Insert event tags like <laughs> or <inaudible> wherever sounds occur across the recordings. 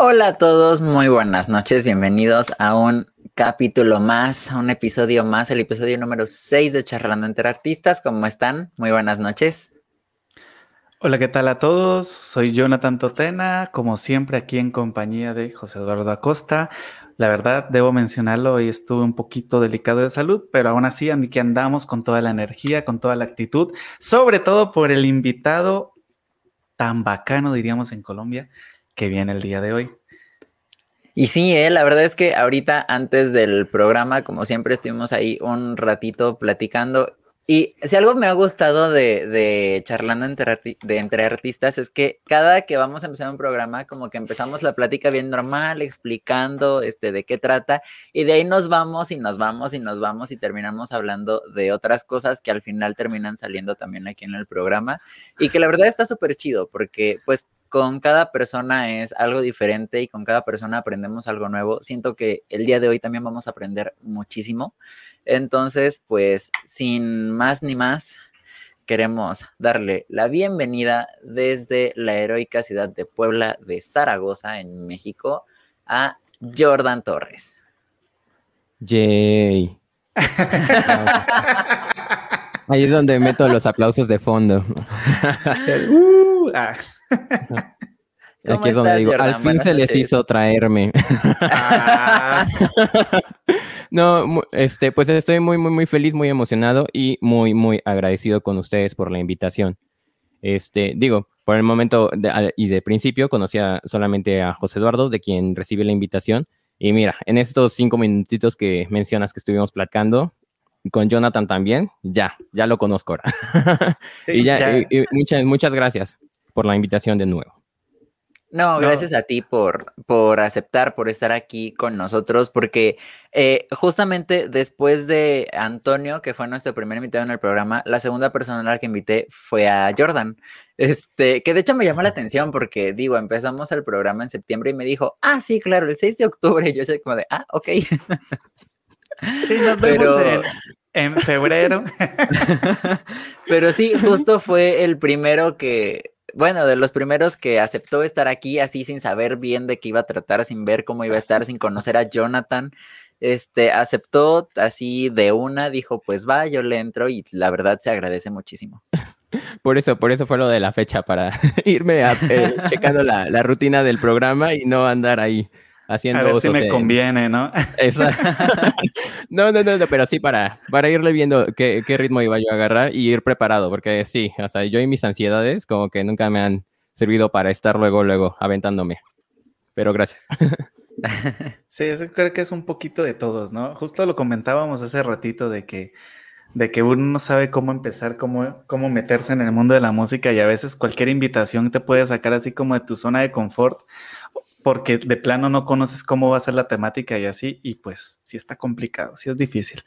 Hola a todos, muy buenas noches, bienvenidos a un capítulo más, a un episodio más, el episodio número 6 de Charlando entre Artistas. ¿Cómo están? Muy buenas noches. Hola, ¿qué tal a todos? Soy Jonathan Totena, como siempre aquí en compañía de José Eduardo Acosta. La verdad, debo mencionarlo, hoy estuve un poquito delicado de salud, pero aún así aquí andamos con toda la energía, con toda la actitud, sobre todo por el invitado tan bacano, diríamos en Colombia, que viene el día de hoy. Y sí, eh, la verdad es que ahorita antes del programa, como siempre, estuvimos ahí un ratito platicando. Y si algo me ha gustado de, charlando entre, de entre artistas es que cada que vamos a empezar un programa, como que empezamos la plática bien normal, explicando este, de qué trata, y de ahí nos vamos y nos vamos y nos vamos y terminamos hablando de otras cosas que al final terminan saliendo también aquí en el programa. Y que la verdad está súper chido, porque pues con cada persona es algo diferente y con cada persona aprendemos algo nuevo. Siento que el día de hoy también vamos a aprender muchísimo. Entonces, pues sin más ni más, queremos darle la bienvenida desde la heroica ciudad de Puebla de Zaragoza, en México, a Jordan Torres. Yay. <laughs> Ahí es donde meto los aplausos de fondo. <laughs> uh, ah. <laughs> Aquí es donde digo, al fin se les hizo traerme. Ah. <laughs> no, este, pues estoy muy, muy, muy feliz, muy emocionado y muy, muy agradecido con ustedes por la invitación. Este, digo, por el momento y de principio conocía solamente a José Eduardo, de quien recibe la invitación. Y mira, en estos cinco minutitos que mencionas que estuvimos platicando, con Jonathan también, ya, ya lo conozco ahora. <laughs> y ya, muchas, muchas gracias por la invitación de nuevo. No, gracias a ti por, por aceptar, por estar aquí con nosotros, porque eh, justamente después de Antonio, que fue nuestro primer invitado en el programa, la segunda persona a la que invité fue a Jordan, este, que de hecho me llamó la atención porque, digo, empezamos el programa en septiembre y me dijo, ah, sí, claro, el 6 de octubre, y yo soy como de, ah, ok. <laughs> Sí, nos vemos en, febrero. <laughs> Pero sí, justo fue el primero que, bueno, de los primeros que aceptó estar aquí así sin saber bien de qué iba a tratar, sin ver cómo iba a estar, sin conocer a Jonathan. Este, aceptó así de una, dijo, pues va, yo le entro y la verdad se agradece muchísimo. <laughs> Por eso, por eso fue lo de la fecha, para <laughs> irme eh, checando la, la rutina del programa y no andar ahí haciendo. A ver si me conviene, <laughs> ¿no? no, no, no, pero sí para, para irle viendo qué, qué, ritmo iba yo a agarrar y ir preparado, porque sí, o sea, yo y mis ansiedades como que nunca me han servido para estar luego, luego aventándome. Pero gracias. <laughs> sí, eso creo que es un poquito de todos, ¿no? Justo lo comentábamos hace ratito de que de que uno no sabe cómo empezar, cómo, cómo meterse en el mundo de la música y a veces cualquier invitación te puede sacar así como de tu zona de confort porque de plano no conoces cómo va a ser la temática y así, y pues sí está complicado, sí es difícil.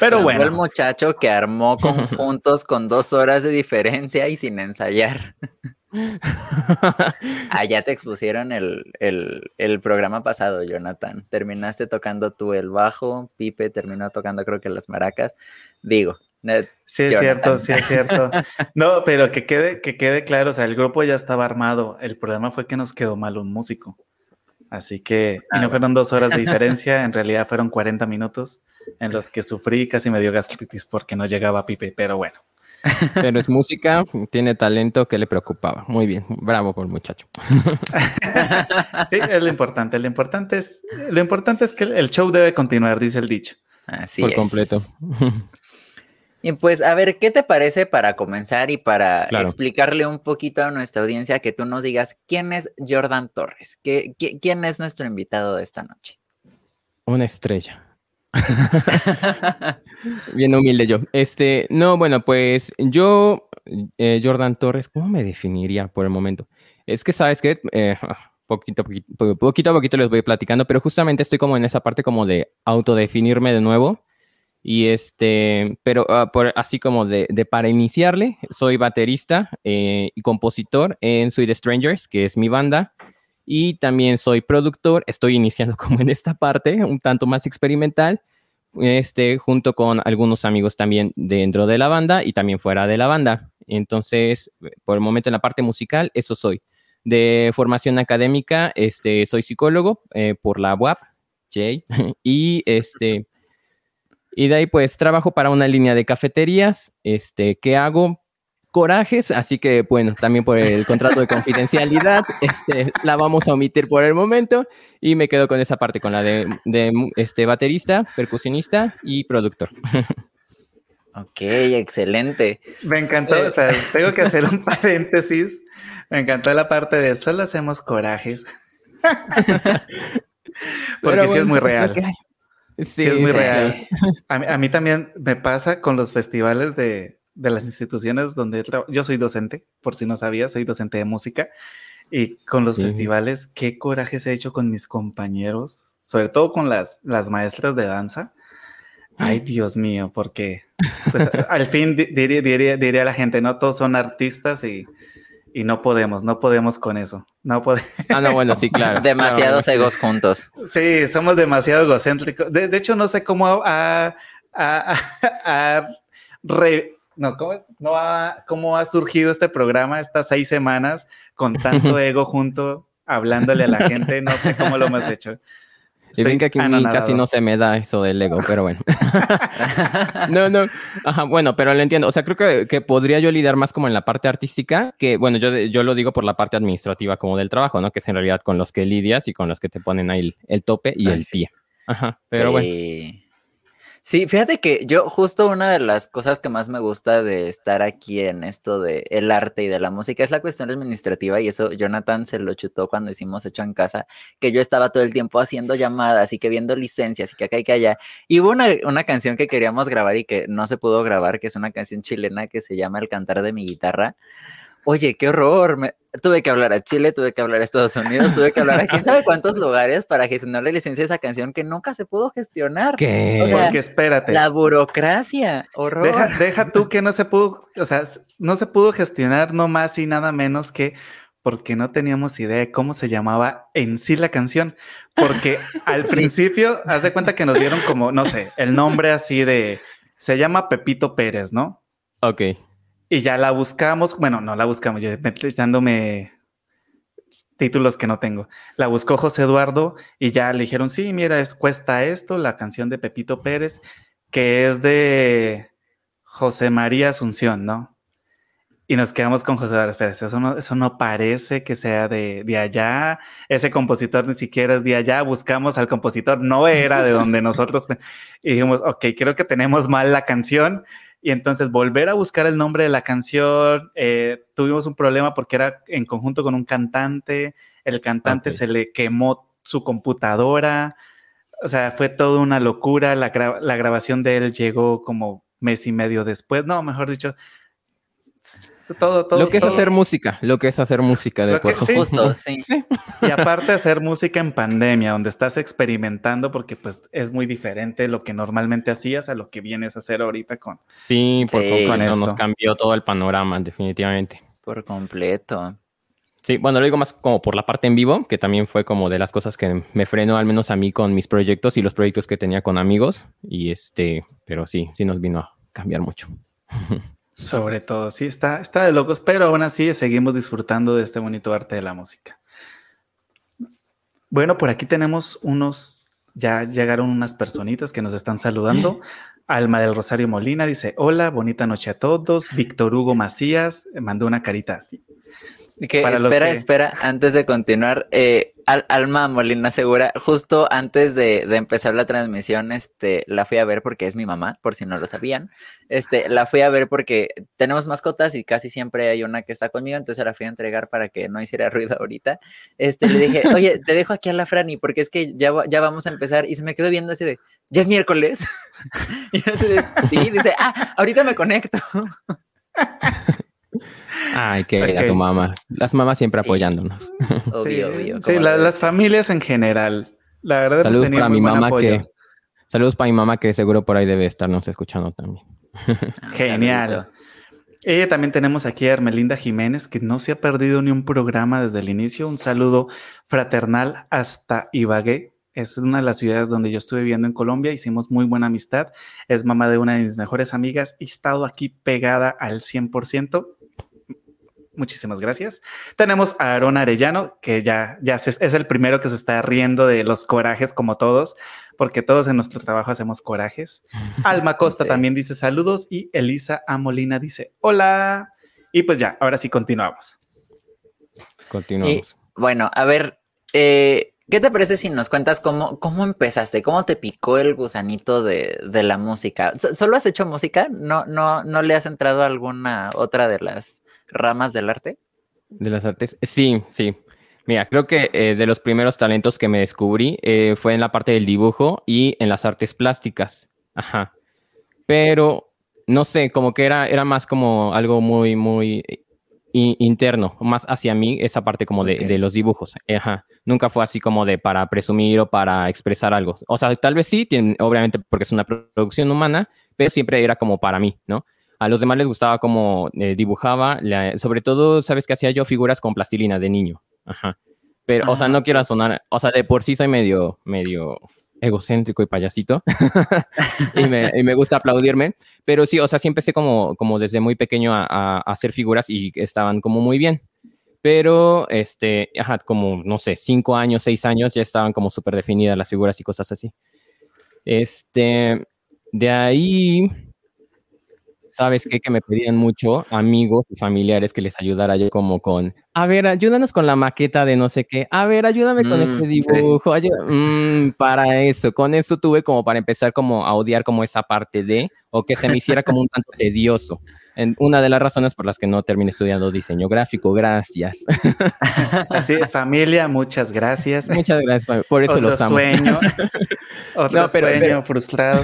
Pero bueno. el muchacho que armó <laughs> conjuntos con dos horas de diferencia y sin ensayar. <laughs> Allá te expusieron el, el, programa pasado, Jonathan. Terminaste tocando tú el bajo, Pipe terminó tocando creo que las maracas. Digo, Sí, es cierto, sí es cierto. <laughs> No, pero que quede, que quede claro, o sea, el grupo ya estaba armado. El problema fue que nos quedó mal un músico. Así que, y no fueron dos horas de <laughs> diferencia, en realidad fueron 40 minutos en los que sufrí, casi me dio gastritis porque no llegaba Pipe, pero bueno. <laughs> Pero es música, tiene talento que le preocupaba. Muy bien, bravo por el muchacho. <laughs> Sí, es lo importante. Lo importante es, lo importante es que el show debe continuar, dice el dicho. Así por completo. Y pues, a ver, ¿qué te parece para comenzar y para explicarle un poquito a nuestra audiencia que tú nos digas quién es Jordan Torres? ¿Qué, quién es nuestro invitado de esta noche? Una estrella. <laughs> Bien humilde yo. Este, no, bueno, pues yo, eh, Jordan Torres, ¿cómo me definiría por el momento? Es que, ¿sabes qué? Eh, poquito, poquito, poquito a poquito les voy platicando, pero justamente estoy como en esa parte como de autodefinirme de nuevo y este, pero ah, por, así como de, para iniciarle, soy baterista eh, y compositor en Sweet Strangers, que es mi banda. Y también soy productor, estoy iniciando <laughs> como en esta parte, un tanto más experimental, este, junto con algunos amigos también dentro de la banda y también fuera de la banda. Entonces, por el momento en la parte musical, eso soy. De formación académica, este, soy psicólogo eh, por la UAP, Jay, <laughs> y este, y de ahí pues trabajo para una línea de cafeterías, este, ¿qué hago? Corajes, así que bueno, también por el contrato de confidencialidad, <laughs> este, la vamos a omitir por el momento y me quedo con esa parte, con la de, este, baterista, percusionista y productor. <laughs> Ok, excelente. Me encantó, o sea, <laughs> tengo que hacer un paréntesis. Me encantó la parte de solo hacemos corajes. Porque sí es muy real. Sí, es muy real. <laughs> A mí, también me pasa con los festivales de, las instituciones donde yo soy docente, por si no sabía, soy docente de música. Y con los festivales, qué coraje se ha hecho con mis compañeros, sobre todo con las, las maestras de danza. Ay, Dios mío, porque pues, al fin diría, diría, diría la gente, no todos son artistas y y no podemos, no podemos con eso. No podemos. Ah, no, bueno, sí, claro. <laughs> Demasiados egos juntos. Sí, somos demasiado egocéntricos. De, hecho, no sé cómo ha, <laughs> no, ¿cómo, es? no ha, cómo ha surgido este programa estas seis semanas con tanto <laughs> ego junto, hablándole a la gente. No sé cómo lo hemos hecho. Y ven que aquí casi no se me da eso del ego, pero bueno. <laughs> no, no. Ajá, bueno, pero lo entiendo. O sea, creo que, que, podría yo lidiar más como en la parte artística, que bueno, yo, yo lo digo por la parte administrativa como del trabajo, ¿no? Que es en realidad con los que lidias y con los que te ponen ahí el, tope y el pie. Ajá, pero bueno. Sí, fíjate que yo justo una de las cosas que más me gusta de estar aquí en esto de el arte y de la música es la cuestión administrativa y eso Jonathan se lo chutó cuando hicimos hecho en casa, que yo estaba todo el tiempo haciendo llamadas y que viendo licencias y que acá y que allá. Y hubo una, una canción que queríamos grabar y que no se pudo grabar, que es una canción chilena que se llama El cantar de mi guitarra oye, qué horror, me... tuve que hablar a Chile, tuve que hablar a Estados Unidos, tuve que hablar a quién sabe cuántos lugares para gestionar la licencia de esa canción que nunca se pudo gestionar. ¿Qué? O sea, Porque espérate. La burocracia, horror. Deja, deja, tú que no se pudo, o sea, no se pudo gestionar no más y nada menos que porque no teníamos idea de cómo se llamaba en sí la canción. Porque al <laughs> principio, haz de cuenta que nos dieron como, no sé, el nombre así de, se llama Pepito Pérez, ¿no? Ok. Y ya la buscamos, bueno, no la buscamos, yo dándome títulos que no tengo. La buscó José Eduardo y ya le dijeron, sí, mira, es, cuesta esto, la canción de Pepito Pérez, que es de José María Asunción, ¿no? Y nos quedamos con José Eduardo Pérez. Eso no, eso no parece que sea de, de, allá. Ese compositor ni siquiera es de allá. Buscamos al compositor, no era de donde nosotros. <laughs> Y dijimos, ok, creo que tenemos mal la canción y entonces volver a buscar el nombre de la canción, eh, tuvimos un problema porque era en conjunto con un cantante, el cantante se le quemó su computadora, o sea, fue toda una locura, la, la grabación de él llegó como mes y medio después, no, mejor dicho, todo, todo, lo que es hacer música, lo que es hacer música de por Justo, <laughs> sí. Y aparte hacer música en pandemia, donde estás experimentando, porque pues es muy diferente lo que normalmente hacías a lo que vienes a hacer ahorita con. Sí, por sí, con nos cambió todo el panorama, definitivamente. Por completo. Sí, bueno, lo digo más como por la parte en vivo, que también fue como de las cosas que me frenó al menos a mí con mis proyectos y los proyectos que tenía con amigos. Y este, pero sí, sí nos vino a cambiar mucho. <laughs> Sobre todo, sí, está, está de locos, pero aún así seguimos disfrutando de este bonito arte de la música. Bueno, por aquí tenemos unos, ya llegaron unas personitas que nos están saludando. Alma del Rosario Molina dice, hola, bonita noche a todos. Víctor Hugo Macías mandó una carita así. Que, espera, espera, antes de continuar, eh, Alma Molina Segura, justo antes de, empezar la transmisión, este, la fui a ver porque es mi mamá, por si no lo sabían. Este, la fui a ver porque tenemos mascotas y casi siempre hay una que está conmigo, entonces la fui a entregar para que no hiciera ruido ahorita. Este, le dije, oye, <laughs> te dejo aquí a la Franny porque es que ya, ya vamos a empezar y se me quedó viendo así de, ¿ya es miércoles? <laughs> y así de, sí, dice, ah, ahorita me conecto. <laughs> Ay, que tu mamá. Las mamás siempre apoyándonos. Obvio, <laughs> obvio. Sí, las familias en general. La verdad Saludos para mi mamá que. Saludos para mi mamá que seguro por ahí debe estarnos escuchando también. Ah, Genial. Ella también tenemos aquí a Hermelinda Jiménez, que no se ha perdido ni un programa desde el inicio. Un saludo fraternal hasta Ibagué. Es una de las ciudades donde yo estuve viviendo en Colombia. Hicimos muy buena amistad. Es mamá de una de mis mejores amigas y he estado aquí pegada al 100% Muchísimas gracias. Tenemos a Aaron Arellano, que ya, ya es el primero que se está riendo de los corajes como todos, porque todos en nuestro trabajo hacemos corajes. <laughs> Alma Costa también dice saludos y Elisa Amolina dice hola. Y pues ya, ahora sí continuamos. Continuamos. bueno, a ver, eh, ¿qué te parece si nos cuentas cómo, cómo empezaste? ¿Cómo te picó el gusanito de, de la música? ¿Solo has hecho música? ¿No, no, ¿No le has entrado a alguna otra de las ramas del arte? De las artes, sí, sí. Mira, creo que eh, de los primeros talentos que me descubrí eh, fue en la parte del dibujo y en las artes plásticas. Ajá. Pero no sé, como que era, era más como algo muy, muy interno, más hacia mí, esa parte como de, de los dibujos. Ajá. Nunca fue así como de para presumir o para expresar algo. O sea, tal vez sí, tiene, obviamente porque es una producción humana, pero siempre era como para mí, ¿no? A los demás les gustaba cómo eh, dibujaba, sobre todo, ¿sabes qué hacía yo? Figuras con plastilina de niño. Ajá. Pero, o sea, no quiero sonar, o sea, de por sí soy medio, medio egocéntrico y payasito <laughs> y, me, y, me, gusta aplaudirme, pero sí, o sea, sí empecé como, como desde muy pequeño a, a, hacer figuras y estaban como muy bien. Pero, este, ajá, como, no sé, cinco años, seis años, ya estaban como súper definidas las figuras y cosas así. Este, de ahí, ¿sabes qué? Que me pedían mucho amigos y familiares que les ayudara yo como con, a ver, ayúdanos con la maqueta de no sé qué, a ver, ayúdame con este mm, dibujo, mm, para eso, con eso tuve como para empezar como a odiar como esa parte de, o que se me hiciera como un tanto tedioso una de las razones por las que no terminé estudiando diseño gráfico. Gracias. <laughs> Así, familia, muchas gracias. Muchas gracias, por eso los amo. Sueño, <laughs> otro pero, sueño frustrado.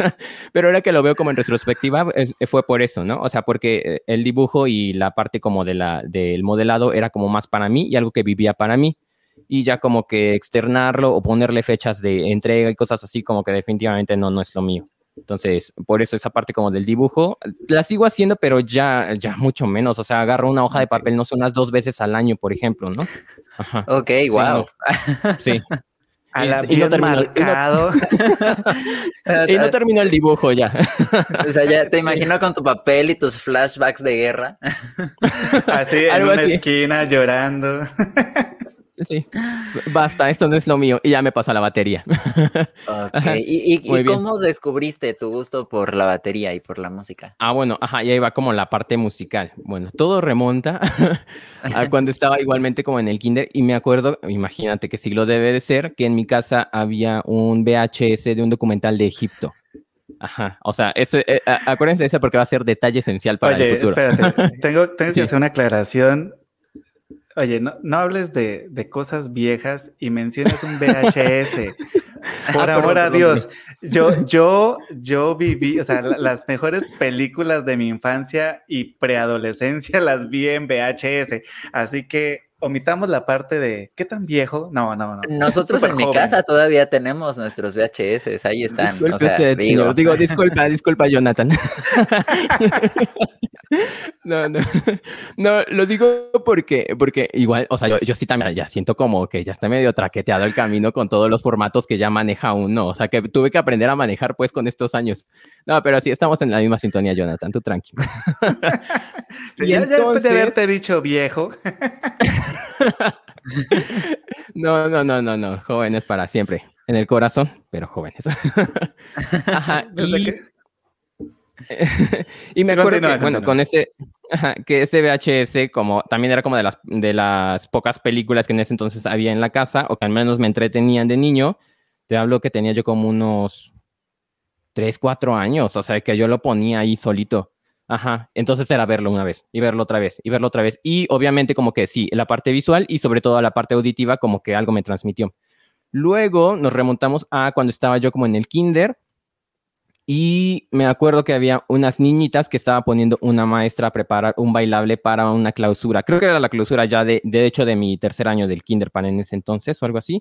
<laughs> Pero ahora que lo veo como en retrospectiva, fue por eso, ¿no? O sea, porque eh, el dibujo y la parte como de la, del modelado era como más para mí y algo que vivía para mí. Y ya como que externarlo o ponerle fechas de entrega y cosas así, como que definitivamente no, no es lo mío. Entonces, por eso esa parte como del dibujo, la sigo haciendo, pero ya, ya mucho menos. O sea, agarro una hoja de papel, no sé, unas dos veces al año, por ejemplo, ¿no? Ok, wow. Sí. A la y, no terminó, marcado. <laughs> Y no, terminó el dibujo ya. O sea, ya te imagino con tu papel y tus flashbacks de guerra. Así, en una esquina llorando. Sí, basta, esto no es lo mío y ya me pasa la batería. Okay. ¿Y, cómo descubriste tu gusto por la batería y por la música? Ah, bueno, ajá, ya iba como la parte musical. Bueno, todo remonta <laughs> a <laughs> cuando estaba igualmente como en el kinder y me acuerdo, imagínate qué siglo debe de ser, que en mi casa había un VHS de un documental de Egipto. Ajá, o sea, eso, eh, acuérdense de eso porque va a ser detalle esencial para el futuro. Espérate, <laughs> tengo, tengo que hacer una aclaración Oye, no, no hables de, de, cosas viejas y mencionas un VHS. <laughs> Por ah, amor a Dios, yo, yo, yo viví, o sea, las mejores películas de mi infancia y preadolescencia <laughs> las vi en VHS. Así que omitamos la parte de qué tan viejo. No, no, no. Nosotros en mi casa todavía tenemos nuestros VHS, ahí están. Disculpe digo. disculpa, disculpa, Jonathan. <laughs> no, no. <laughs> No, lo digo porque, porque igual, o sea, yo, yo sí también ya siento como que ya está medio traqueteado el camino con todos los formatos que ya maneja uno. O sea, que tuve que aprender a manejar pues con estos años. No, pero sí estamos en la misma sintonía, Jonathan, tú tranquilo. <laughs> y ya, después de haberte dicho viejo. <laughs> no, no, no, no, no. Jóvenes para siempre. En el corazón, pero jóvenes. Ajá, y, me acuerdo que, bueno, con ese, que ese VHS, como también era como de las, de las pocas películas que en ese entonces había en la casa, o que al menos me entretenían de niño, te hablo que tenía yo como unos 3, 4 años, o sea, que yo lo ponía ahí solito. Ajá, entonces era verlo una vez y verlo otra vez y verlo otra vez. Y obviamente como que sí, la parte visual y sobre todo la parte auditiva como que algo me transmitió. Luego nos remontamos a cuando estaba yo como en el kinder y me acuerdo que había unas niñitas que estaba poniendo una maestra a preparar un bailable para una clausura. Creo que era la clausura ya de, de hecho, de mi tercer año del kinder para en ese entonces o algo así.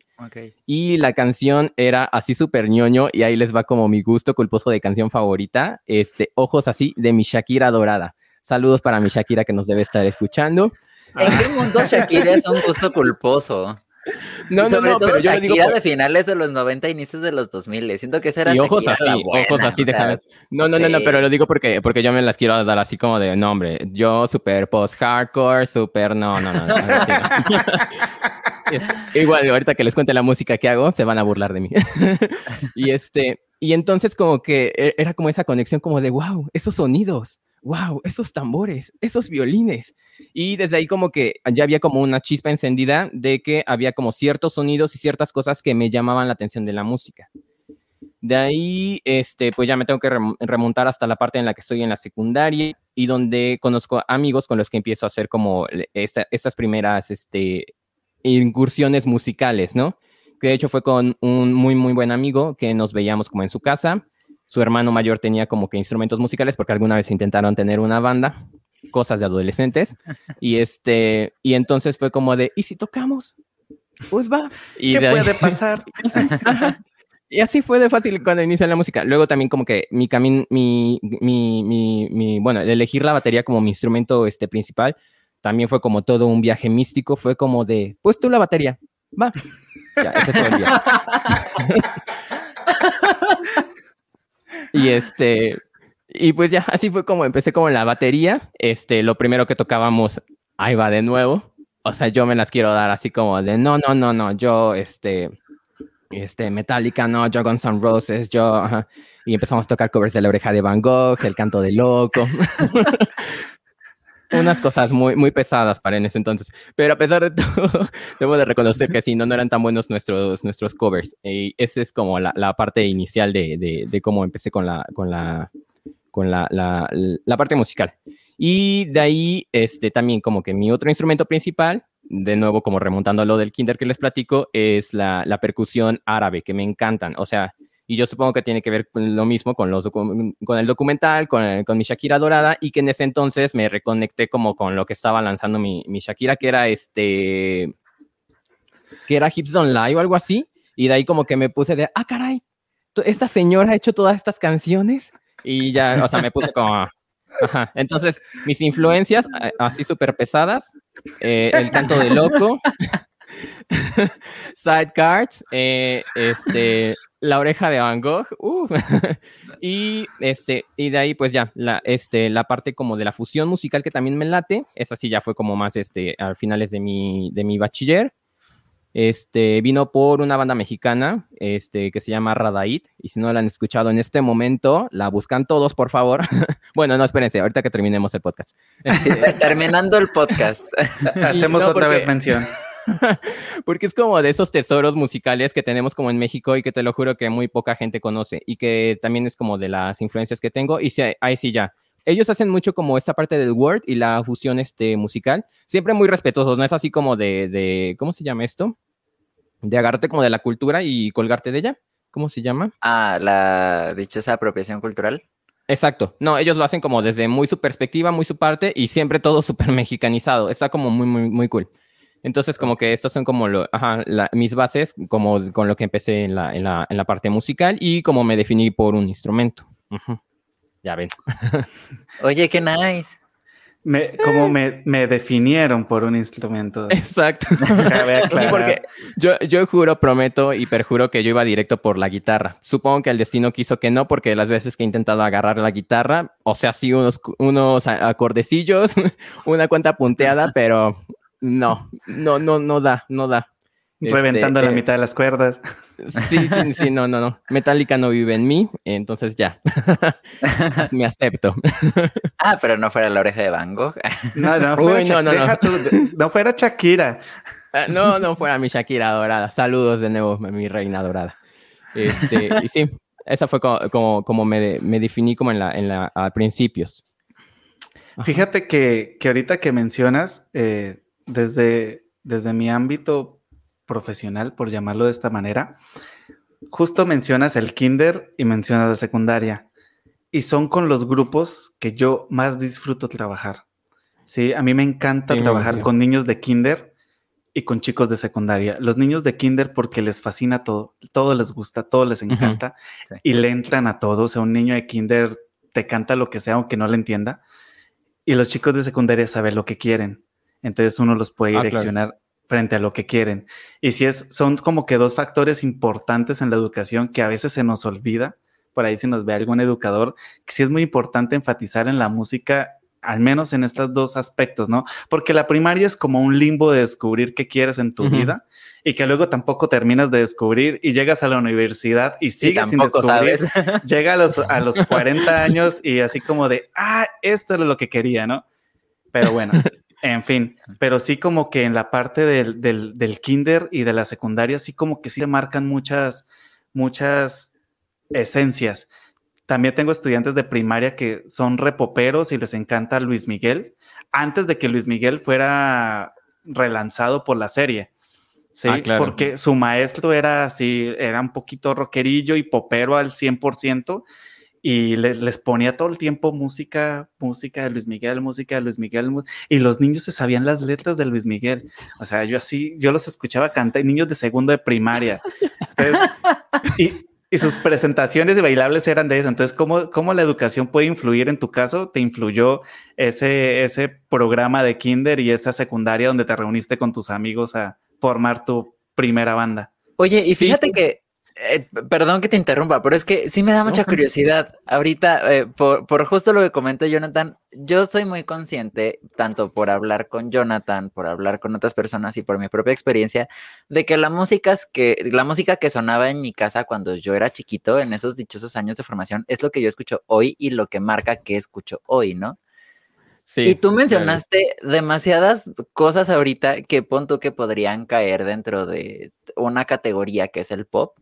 Y la canción era así súper ñoño y ahí les va como mi gusto culposo de canción favorita. Este, Ojos así de mi Shakira dorada. Saludos para mi Shakira que nos debe estar escuchando. ¿En qué mundo Shakira es un gusto culposo? No, no, no, pero yo digo de finales de los 90, inicios de los 2000. Siento que esa era y ojos así, ojos así, déjame. No, no, no, no, pero lo digo porque, porque yo me las quiero dar así como de nombre. Yo super post-hardcore, super... No, no, no. no, <laughs> Igual, ahorita que les cuente la música que hago, se van a burlar de mí. <laughs> y este... Y entonces como que e, era como esa conexión como de, wow, esos sonidos wow, esos tambores, esos violines. Y desde ahí como que ya había como una chispa encendida de que había como ciertos sonidos y ciertas cosas que me llamaban la atención de la música. De ahí, este, pues ya me tengo que remontar hasta la parte en la que estoy en la secundaria y donde conozco amigos con los que empiezo a hacer como estas primeras este, incursiones musicales, ¿no? Que de hecho fue con un muy, muy buen amigo que nos veíamos como en su casa su hermano mayor tenía como que instrumentos musicales porque alguna vez intentaron tener una banda, cosas de adolescentes, y <laughs> este, y entonces fue como de, ¿y si tocamos? Pues va. Y ¿Qué puede pasar? <laughs> Y así fue de fácil cuando inicié la música. Luego también como que mi camino, mi, mi, mi, bueno, elegir la batería como mi instrumento este, principal, también fue como todo un viaje místico. Fue como de, pues tú la batería, va. Ya, ese es el. <laughs> Y este, y pues ya, así fue como empecé como en la batería. Este, lo primero que tocábamos, ahí va de nuevo. O sea, yo me las quiero dar así como de, no, no, no, no, yo, este, este, Metallica, no, yo Guns N' Roses, yo, y empezamos a tocar covers de La Oreja de Van Gogh, El Canto de Loco. <laughs> unas cosas muy, muy pesadas para en ese entonces. Pero a pesar de todo, <laughs> debo de reconocer que sí, no, no eran tan buenos nuestros, nuestros covers. Y esa es como la, la parte inicial de, de, de, cómo empecé con la, con la, con la, la, la, parte musical. Y de ahí, este, también como que mi otro instrumento principal, de nuevo como remontando a lo del kinder que les platico, es la, la percusión árabe, que me encantan. O sea, y yo supongo que tiene que ver con lo mismo con, los con el documental, con, con, mi Shakira dorada, y que en ese entonces me reconecté como con lo que estaba lanzando mi, mi Shakira, que era este, que era Hips Don't Lie o algo así, y de ahí como que me puse de, ah, caray, esta señora ha hecho todas estas canciones, y ya, o sea, me puse como... Ajá. Entonces, mis influencias, así súper pesadas, eh, el canto de loco, <laughs> Sidecards, eh, este, La oreja de Van Gogh, uh, <laughs> y, este, y de ahí pues ya, la, este, la parte como de la fusión musical que también me late, esa sí ya fue como más este, a finales de mi, de mi bachiller, este, vino por una banda mexicana este, que se llama Radaid. Y si no la han escuchado en este momento, la buscan todos, por favor. <laughs> bueno, no, espérense, ahorita que terminemos el podcast. Terminando el podcast. Hacemos otra vez mención. <laughs> Porque es como de esos tesoros musicales que tenemos como en México y que te lo juro que muy poca gente conoce y que también es como de las influencias que tengo. Y sí, ahí sí ya. Ellos hacen mucho como esta parte del word y la fusión este, musical. Siempre muy respetuosos, no es así como de, de, ¿cómo se llama esto? De agarrarte como de la cultura y colgarte de ella. ¿Cómo se llama? Ah, la dichosa apropiación cultural. Exacto. No, ellos lo hacen como desde muy su perspectiva, muy su parte y siempre todo <laughs> súper mexicanizado. Está como muy, muy, muy cool. Entonces, como que estas son como lo, ajá, mis bases, como con lo que empecé en la, en, la, en la, parte musical y como me definí por un instrumento. Ya ven. <laughs> Oye, qué nice. Me, como me, me, definieron por un instrumento. Exacto. <laughs> Porque yo, yo juro, prometo y perjuro que yo iba directo por la guitarra. Supongo que el destino quiso que no, porque las veces que he intentado agarrar la guitarra, o sea, sí unos, unos acordecillos, <laughs> una cuenta punteada, pero no, no, no, no da, no da. Reventando la este, mitad de las cuerdas. Sí, sí, <laughs> sí, no, no, no. Metallica no vive en mí, entonces ya. <laughs> Me acepto. Ah, pero no fuera la oreja de Van Gogh. No, no, <laughs> fuera no, no, no. fuera Shakira. Ah, no, no fuera mi Shakira dorada. Saludos de nuevo, mi reina dorada. Este, y sí, esa fue como, como, me, me, definí como en la, en la, a principios. Fíjate que, que ahorita que mencionas, eh, desde, desde mi ámbito profesional, por llamarlo de esta manera, justo mencionas el kinder y mencionas la secundaria. Y son con los grupos que yo más disfruto trabajar. Sí, a mí me encanta trabajar con niños de kinder y con chicos de secundaria. Los niños de kinder porque les fascina todo, todo les gusta, todo les encanta y le entran a todo. O sea, un niño de kinder te canta lo que sea aunque no le entienda. Y los chicos de secundaria saben lo que quieren. Entonces uno los puede ah, direccionar frente a lo que quieren. Y si es, son como que dos factores importantes en la educación que a veces se nos olvida, por ahí si nos ve algún educador, que sí es muy importante enfatizar en la música al menos en estos dos aspectos, ¿no? Porque la primaria es como un limbo de descubrir qué quieres en tu vida y que luego tampoco terminas de descubrir y llegas a la universidad y sigues sin descubrir. <laughs> Llega a los, a los <laughs> 40 años y así como de, ah, esto era lo que quería, ¿no? Pero bueno, en fin, pero sí como que en la parte del, del, del kinder y de la secundaria, sí como que sí se marcan muchas, muchas esencias. También tengo estudiantes de primaria que son repoperos y les encanta Luis Miguel, antes de que Luis Miguel fuera relanzado por la serie. Sí, ah, porque su maestro era así, era un poquito rockerillo y popero al 100% y les ponía todo el tiempo música, música de Luis Miguel, música de Luis Miguel, y los niños se sabían las letras de Luis Miguel. O sea, yo así, yo los escuchaba cantar, niños de segundo de primaria. <laughs> y, y sus presentaciones de bailables eran de eso. Entonces, ¿cómo, ¿cómo, la educación puede influir en tu caso? ¿Te influyó ese, ese programa de kinder y esa secundaria donde te reuniste con tus amigos a formar tu primera banda? Oye, y fíjate que eh, perdón que te interrumpa, pero es que sí me da mucha curiosidad. Ahorita, eh, por, justo lo que comentó Jonathan, yo soy muy consciente, tanto por hablar con Jonathan, por hablar con otras personas y por mi propia experiencia, de que la música, que, la música que sonaba en mi casa cuando yo era chiquito, en esos dichosos años de formación, es lo que yo escucho hoy y lo que marca que escucho hoy, ¿no? Sí, y tú mencionaste demasiadas cosas ahorita que punto que podrían caer dentro de una categoría que es el pop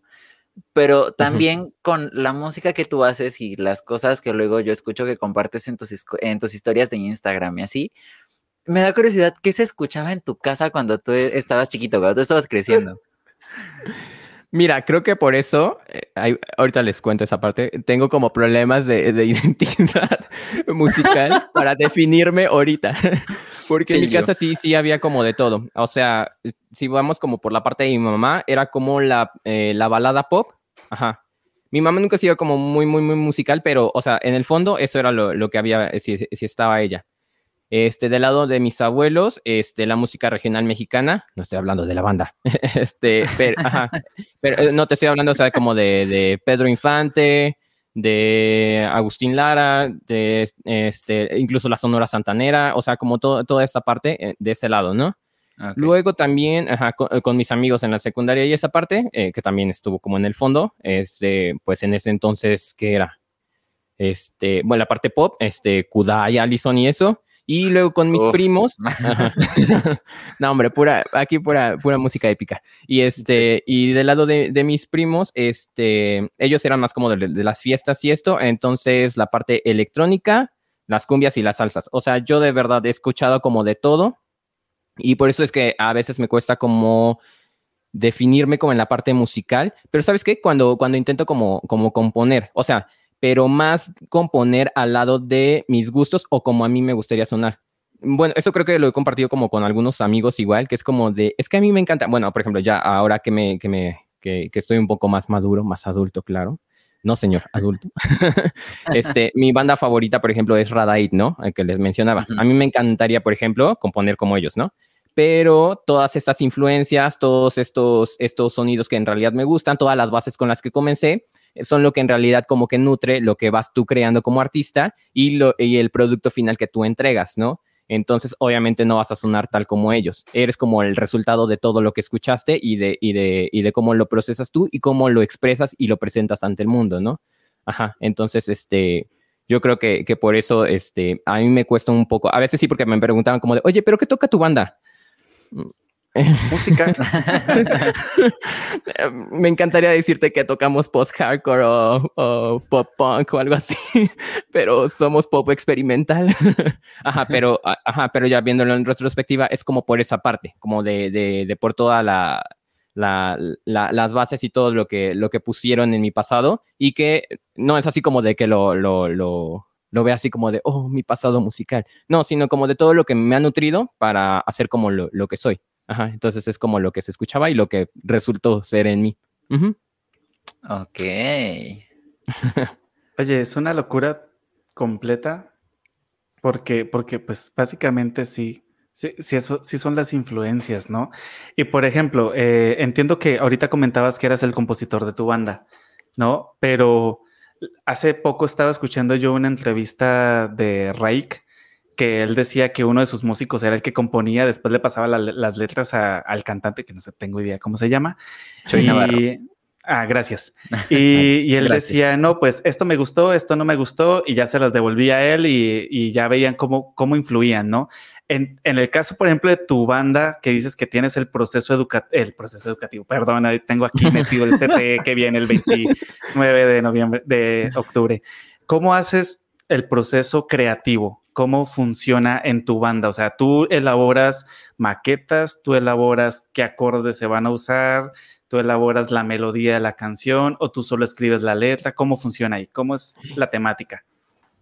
pero también con la música que tú haces y las cosas que luego yo escucho que compartes en tus, en tus historias de Instagram y así, me da curiosidad, ¿qué se escuchaba en tu casa cuando tú estabas chiquito, cuando tú estabas creciendo? <laughs> Mira, creo que por eso, eh, ahorita les cuento esa parte, tengo como problemas de, de <laughs> identidad musical <laughs> para definirme ahorita. <laughs> Porque en mi casa sí, sí había como de todo. O sea, si vamos como por la parte de mi mamá, era como la, eh, la balada pop. Ajá. Mi mamá nunca ha sido como muy, muy, muy musical, pero, o sea, en el fondo eso era lo, lo que había, si, si, estaba ella. Este, del lado de mis abuelos, este, la música regional mexicana, no estoy hablando de la banda, <laughs> este, pero, ajá, pero eh, no te estoy hablando, o sea, como de, de Pedro Infante, de Agustín Lara, de este, incluso la Sonora Santanera, o sea, como toda esta parte eh, de ese lado, ¿no? Luego también, eh, con, mis amigos en la secundaria y esa parte, eh, que también estuvo como en el fondo, este, pues en ese entonces, ¿qué era? Este, bueno, la parte pop, este, Kudai, Allison y eso, y luego con mis primos, <laughs> <laughs> no hombre, pura, aquí pura, pura música épica. Y este, y del lado de, de, mis primos, este, ellos eran más como de, de, las fiestas y esto, entonces la parte electrónica, las cumbias y las salsas. O sea, yo de verdad he escuchado como de todo. Y por eso es que a veces me cuesta como definirme como en la parte musical, pero ¿sabes qué? Cuando, cuando intento como, como componer, o sea, pero más componer al lado de mis gustos o como a mí me gustaría sonar. Bueno, eso creo que lo he compartido como con algunos amigos igual, que es como de, es que a mí me encanta, bueno, por ejemplo, ya ahora que me, que me, que, que estoy un poco más maduro, más adulto, claro. No, señor, adulto. <laughs> este, mi banda favorita, por ejemplo, es Radait, ¿no? El que les mencionaba. A mí me encantaría, por ejemplo, componer como ellos, ¿no? Pero todas estas influencias, todos estos, estos sonidos que en realidad me gustan, todas las bases con las que comencé, son lo que en realidad como que nutre lo que vas tú creando como artista y, lo, y el producto final que tú entregas, ¿no? Entonces, obviamente no vas a sonar tal como ellos. Eres como el resultado de todo lo que escuchaste y de, y de, y de cómo lo procesas tú y cómo lo expresas y lo presentas ante el mundo, ¿no? Ajá. Entonces, este, yo creo que, que por eso, este, a mí me cuesta un poco. A veces sí, porque me preguntaban como de, oye, ¿pero qué toca tu banda? Música. <laughs> Me encantaría decirte que tocamos post-hardcore o, pop punk o algo así, <laughs> pero somos pop experimental. <laughs> ajá, pero, ajá, pero ya viéndolo en retrospectiva, es como por esa parte, como de, de, por toda la, la, las bases y todo lo que, lo que pusieron en mi pasado y que no es así como de que lo, lo, lo, lo ve así como de, oh, mi pasado musical. No, sino como de todo lo que me ha nutrido para hacer como lo, lo que soy. Ajá, entonces es como lo que se escuchaba y lo que resultó ser en mí. Ok. Oye, es una locura completa porque, porque pues básicamente sí, Sí, sí, eso, sí son las influencias, ¿no? Y por ejemplo, eh, entiendo que ahorita comentabas que eras el compositor de tu banda, ¿no? Pero hace poco estaba escuchando yo una entrevista de Raik que él decía que uno de sus músicos era el que componía, después le pasaba las letras al cantante, que no sé, tengo idea cómo se llama. y, Ah, <laughs> gracias. Y, él decía, no, pues esto me gustó, esto no me gustó, y ya se las devolvía a él y, ya veían cómo, cómo influían, ¿no? En, el caso, por ejemplo, de tu banda, que dices que tienes el proceso educativo, el proceso educativo, perdón, tengo aquí metido el CPE <laughs> que viene el 29 de noviembre, de octubre. ¿Cómo haces el proceso creativo? ¿Cómo funciona en tu banda? O sea, tú elaboras maquetas, tú elaboras qué acordes se van a usar, tú elaboras la melodía de la canción o tú solo escribes la letra? ¿Cómo funciona ahí? ¿Cómo es la temática?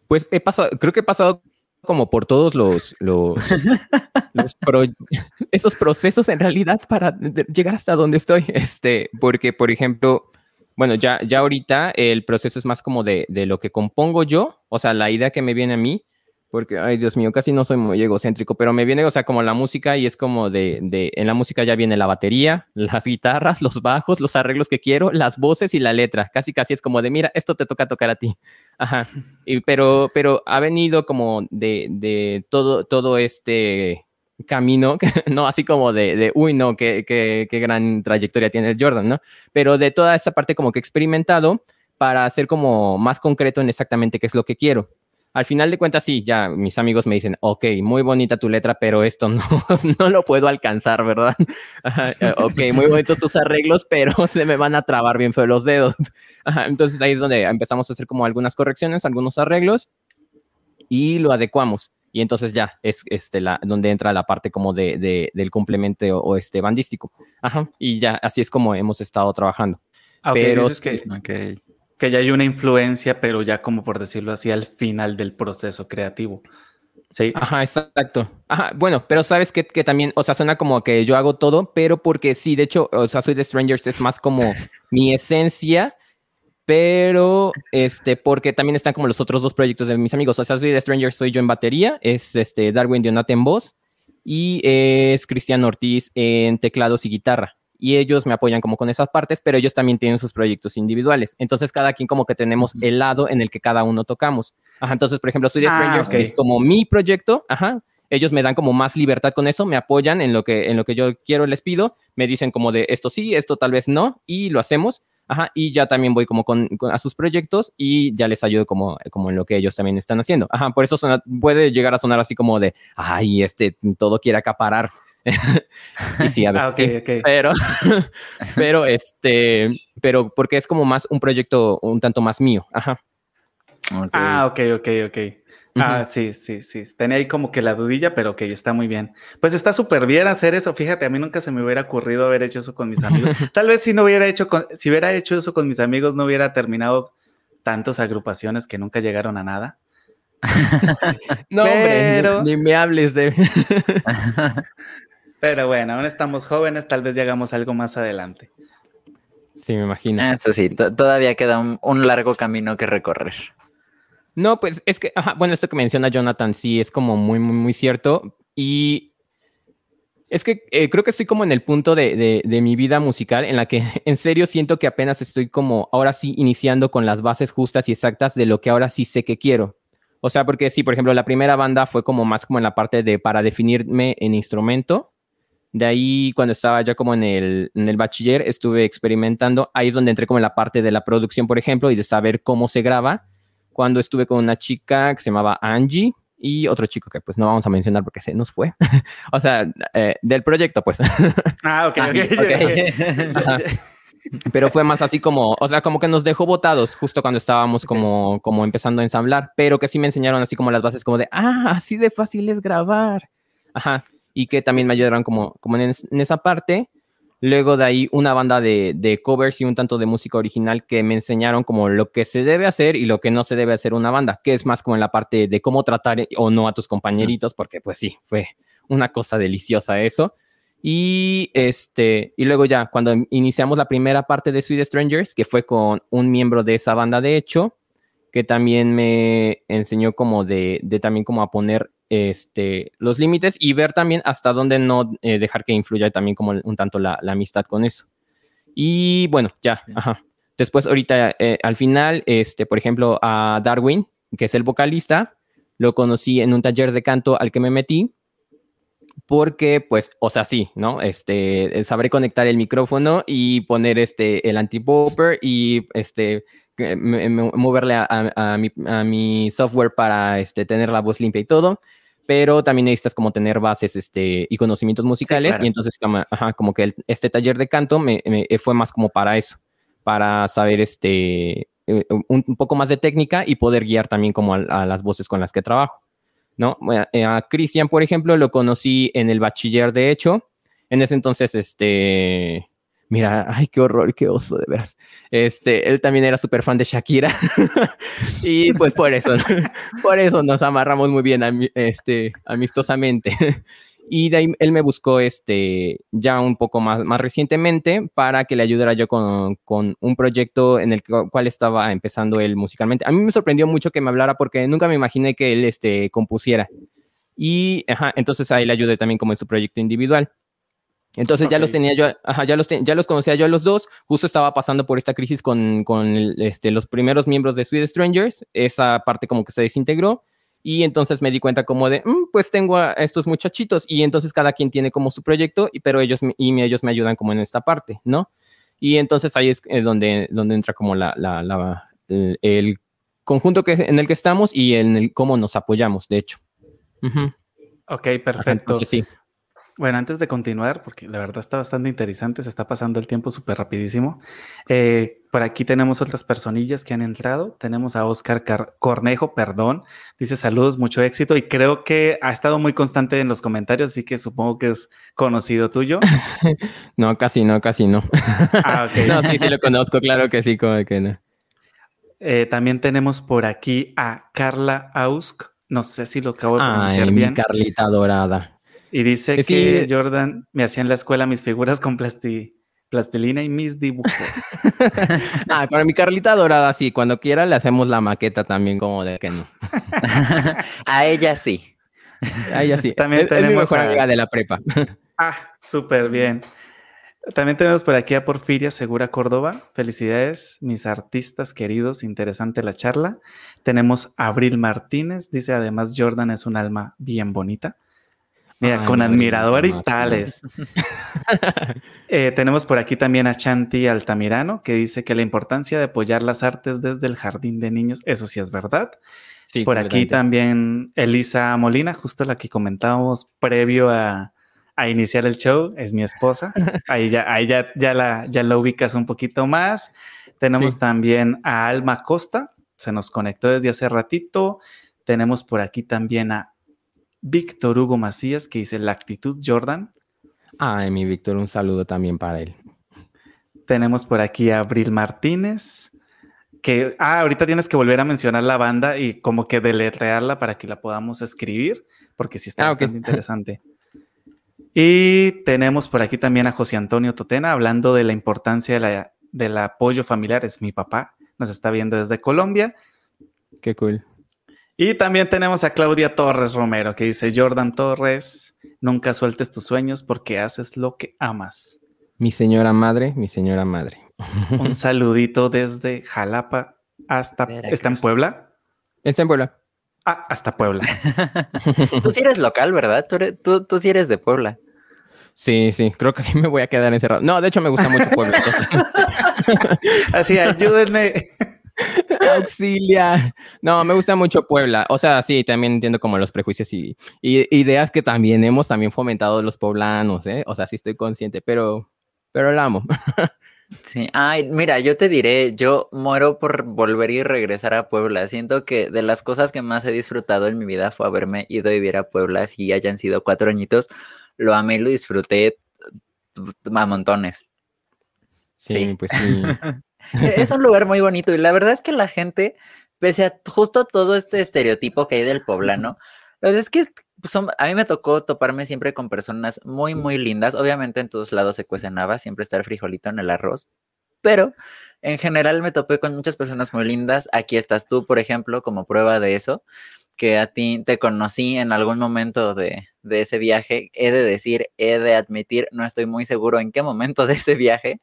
Pues he pasado, creo que he pasado como por todos los, los, <laughs> esos procesos en realidad para llegar hasta donde estoy. Este, porque, por ejemplo, bueno, ya, ya ahorita el proceso es más como de, de lo que compongo yo, o sea, la idea que me viene a mí porque, ay, Dios mío, casi no soy muy egocéntrico, pero me viene, o sea, como la música y es como de, de, en la música ya viene la batería, <laughs> las guitarras, los bajos, los arreglos que quiero, las voces y la letra. Casi, casi es como de, mira, esto te toca tocar a ti. <laughs> Ajá. Y, pero, pero ha venido como de, de todo, todo este camino, <laughs> no así como de, de uy, no, qué, qué, qué gran trayectoria tiene el Jordan, ¿no? Pero de toda esa parte como que experimentado para ser como más concreto en exactamente qué es lo que quiero al final de cuentas, sí, ya mis amigos me dicen, ok, muy bonita tu letra, pero esto <laughs> no, no lo puedo alcanzar, ¿verdad? <laughs> Eh, ok, muy bonitos tus arreglos, pero <laughs> se me van a trabar bien feo los dedos. entonces ahí es donde empezamos a hacer como algunas correcciones, algunos arreglos y lo adecuamos. Y entonces ya es este, la, donde entra la parte como de, del complemento o, este bandístico. Ajá, y ya así es como hemos estado trabajando. Ah, pero que, que ya hay una influencia, pero ya como por decirlo así, al final del proceso creativo. Sí. Ajá, exacto. Ajá, bueno, pero sabes que, que, también, o sea, suena como que yo hago todo, pero porque sí, de hecho, o sea, soy de Strangers, es más como <laughs> mi esencia, pero este, porque también están como los otros dos proyectos de mis amigos. O sea, soy de Strangers, soy yo en batería, es este Darwin Dionate en voz y es Cristian Ortiz en teclados y guitarra y ellos me apoyan como con esas partes, pero ellos también tienen sus proyectos individuales. Entonces, cada quien como que tenemos el lado en el que cada uno tocamos. Ajá, entonces, por ejemplo, soy de ah, Strangers, que es como mi proyecto, ajá. Ellos me dan como más libertad con eso, me apoyan en lo que en lo que yo quiero les pido, me dicen como de esto sí, esto tal vez no y lo hacemos. Ajá, y ya también voy como con, a sus proyectos y ya les ayudo como, como en lo que ellos también están haciendo. Ajá, por eso puede llegar a sonar así como de, ay, este todo quiere acaparar <laughs> y sí, a veces ah, pero, <laughs> pero este, pero porque es como más un proyecto un tanto más mío. Ajá. Ah, ok, ok, ok. Ah, sí, sí, sí. Tenía ahí como que la dudilla, pero ok, está muy bien. Pues está súper bien hacer eso. Fíjate, a mí nunca se me hubiera ocurrido haber hecho eso con mis amigos. <laughs> Tal vez si no hubiera hecho, con, si hubiera hecho eso con mis amigos, no hubiera terminado tantas agrupaciones que nunca llegaron a nada. no, hombre, ni, me hables de. Pero bueno, aún estamos jóvenes, tal vez llegamos algo más adelante. Sí, me imagino. Eso sí, todavía queda un, largo camino que recorrer. No, pues es que, bueno, esto que menciona Jonathan sí es como muy, muy, muy cierto. Y es que eh, creo que estoy como en el punto de, de, mi vida musical en la que <laughs> en serio siento que apenas estoy como ahora sí iniciando con las bases justas y exactas de lo que ahora sí sé que quiero. O sea, porque sí, por ejemplo, la primera banda fue como más como en la parte de para definirme en instrumento de ahí, cuando estaba ya como en el, en el bachiller, estuve experimentando. Ahí es donde entré como en la parte de la producción, por ejemplo, y de saber cómo se graba. Cuando estuve con una chica que se llamaba Angie y otro chico que pues no vamos a mencionar porque se nos fue. <laughs> o sea, eh, del proyecto, pues. <laughs> ah, ok, ok. <laughs> Pero fue más así como, o sea, como que nos dejó botados justo cuando estábamos como, como empezando a ensamblar, pero que sí me enseñaron así como las bases, como de, ah, así de fácil es grabar. Ajá y que también me ayudaron como, como en, esa parte. Luego de ahí una banda de, de, covers y un tanto de música original que me enseñaron como lo que se debe hacer y lo que no se debe hacer una banda, que es más como en la parte de cómo tratar o no a tus compañeritos, porque pues sí, fue una cosa deliciosa eso. Y este, y luego ya, cuando iniciamos la primera parte de Sweet Strangers, que fue con un miembro de esa banda, de hecho, que también me enseñó como de, de también como a poner este, los límites y ver también hasta dónde no eh, dejar que influya también como un tanto la, amistad con eso. Y bueno, ya, ajá. Después ahorita eh, al final, este, por ejemplo, a Darwin, que es el vocalista, lo conocí en un taller de canto al que me metí porque, pues, o sea, sí, ¿no? Este, sabré conectar el micrófono y poner este, el anti-popper y este, moverle a, mi, software para este, tener la voz limpia y todo. Pero también necesitas como tener bases este, y conocimientos musicales. Y entonces, como, que este taller de canto me, fue más como para eso, para saber este, eh, un, poco más de técnica y poder guiar también como a las voces con las que trabajo. ¿no? Eh, a Cristian, por ejemplo, lo conocí en el bachiller, de hecho. En ese entonces, este, mira, ay, qué horror, qué oso, de veras. Este, él también era súper fan de Shakira. <laughs> y pues por eso, <laughs> por eso nos amarramos muy bien, este, amistosamente. <laughs> Y de ahí él me buscó este, ya un poco más, más recientemente para que le ayudara yo con, con, un proyecto en el cual estaba empezando él musicalmente. A mí me sorprendió mucho que me hablara porque nunca me imaginé que él este, compusiera. Y ajá, entonces ahí le ayudé también como en su proyecto individual. Entonces ya los tenía yo, ajá, ya los, ya los conocía yo a los dos. Justo estaba pasando por esta crisis con, con este, los primeros miembros de Sweet Strangers. Esa parte como que se desintegró. Y entonces me di cuenta como de, mm, pues tengo a estos muchachitos y entonces cada quien tiene como su proyecto, y, pero ellos, y ellos me ayudan como en esta parte, ¿no? Y entonces ahí es, donde, donde entra como la, la, el, conjunto que, en el que estamos y en el cómo nos apoyamos, de hecho. Ok, perfecto. sí. Bueno, antes de continuar, porque la verdad está bastante interesante, se está pasando el tiempo súper rapidísimo. Eh, por aquí tenemos otras personillas que han entrado. Tenemos a Oscar Cornejo, perdón. Dice saludos, mucho éxito y creo que ha estado muy constante en los comentarios, así que supongo que es conocido tuyo. <laughs> no, casi no, casi no. Ah, no, sí, sí lo conozco, claro que sí, como que no. Eh, también tenemos por aquí a Carla Ausk. No sé si lo acabo de pronunciar Ay, bien. Mi Carlita dorada. Y dice que, Jordan me hacía en la escuela mis figuras con plastilina y mis dibujos. <laughs> ah, para mi Carlita Dorada, sí, cuando quiera le hacemos la maqueta también, como de que no. <laughs> a ella sí. A ella sí. También es, tenemos mi mejor amiga de la prepa. ah, súper bien. También tenemos por aquí a Porfiria Segura Córdoba. Felicidades, mis artistas queridos. Interesante la charla. Tenemos a Abril Martínez. Dice además, Jordan es un alma bien bonita. Mira, con admirador y tales. <laughs> Eh, tenemos por aquí también a Chanti Altamirano, que dice que la importancia de apoyar las artes desde el jardín de niños, eso sí es verdad. Sí, por aquí también Elisa Molina, justo la que comentábamos previo a, iniciar el show, es mi esposa. Ahí ya, ahí ya, ya, la, ya la ubicas un poquito más. Tenemos también a Alma Costa, se nos conectó desde hace ratito. Tenemos por aquí también a Víctor Hugo Macías, que dice la actitud Jordan. Ay, mi Víctor, un saludo también para él. Tenemos por aquí a Abril Martínez, que, ah, ahorita tienes que volver a mencionar la banda y como que deletrearla para que la podamos escribir, porque sí está ah, bastante interesante. Y tenemos por aquí también a José Antonio Totena hablando de la importancia del apoyo familiar. Es mi papá, nos está viendo desde Colombia. Qué cool. Y también tenemos a Claudia Torres Romero que dice, Jordan Torres, nunca sueltes tus sueños porque haces lo que amas. Mi señora madre, mi señora madre. Un <laughs> saludito desde Jalapa hasta... ¿Está en Puebla? Está en Puebla. Ah, hasta Puebla. <laughs> tú sí eres local, ¿verdad? Tú, tú, sí eres de Puebla. Sí, sí, creo que aquí me voy a quedar encerrado. No, de hecho me gusta mucho Puebla. <laughs> Así, ayúdenme. <laughs> Auxilia. No, me gusta mucho Puebla. O sea, sí, también entiendo como los prejuicios y, ideas que también hemos también fomentado los poblanos, ¿eh? O sea, sí estoy consciente, pero, pero la amo. <laughs> Sí, ay, mira, yo te diré, yo muero por volver y regresar a Puebla. Siento que de las cosas que más he disfrutado en mi vida fue haberme ido a vivir a Puebla, si hayan sido cuatro añitos. Lo amé y lo disfruté a montones. sí. pues sí. <laughs> <laughs> Es un lugar muy bonito y la verdad es que la gente, pese a justo todo este estereotipo que hay del poblano, es que son, a mí me tocó toparme siempre con personas muy, muy lindas. Obviamente en todos lados se cuecen habas, siempre está el frijolito en el arroz, pero en general me topé con muchas personas muy lindas. Aquí estás tú, por ejemplo, como prueba de eso, que a ti te conocí en algún momento de, de ese viaje. He de decir, he de admitir, no estoy muy seguro en qué momento de ese viaje,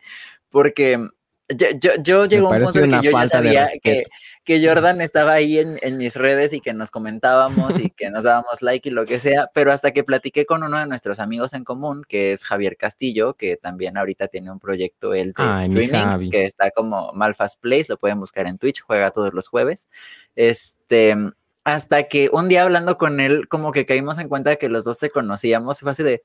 porque yo, yo, yo llegó un punto en que yo ya sabía que, que, Jordan estaba ahí en, en, mis redes y que nos comentábamos y que nos dábamos like y lo que sea, pero hasta que platiqué con uno de nuestros amigos en común, que es Javier Castillo, que también ahorita tiene un proyecto el de streaming, que está como Malfast Place, lo pueden buscar en Twitch, juega todos los jueves. Este hasta que un día hablando con él, como que caímos en cuenta de que los dos te conocíamos, y fue así de,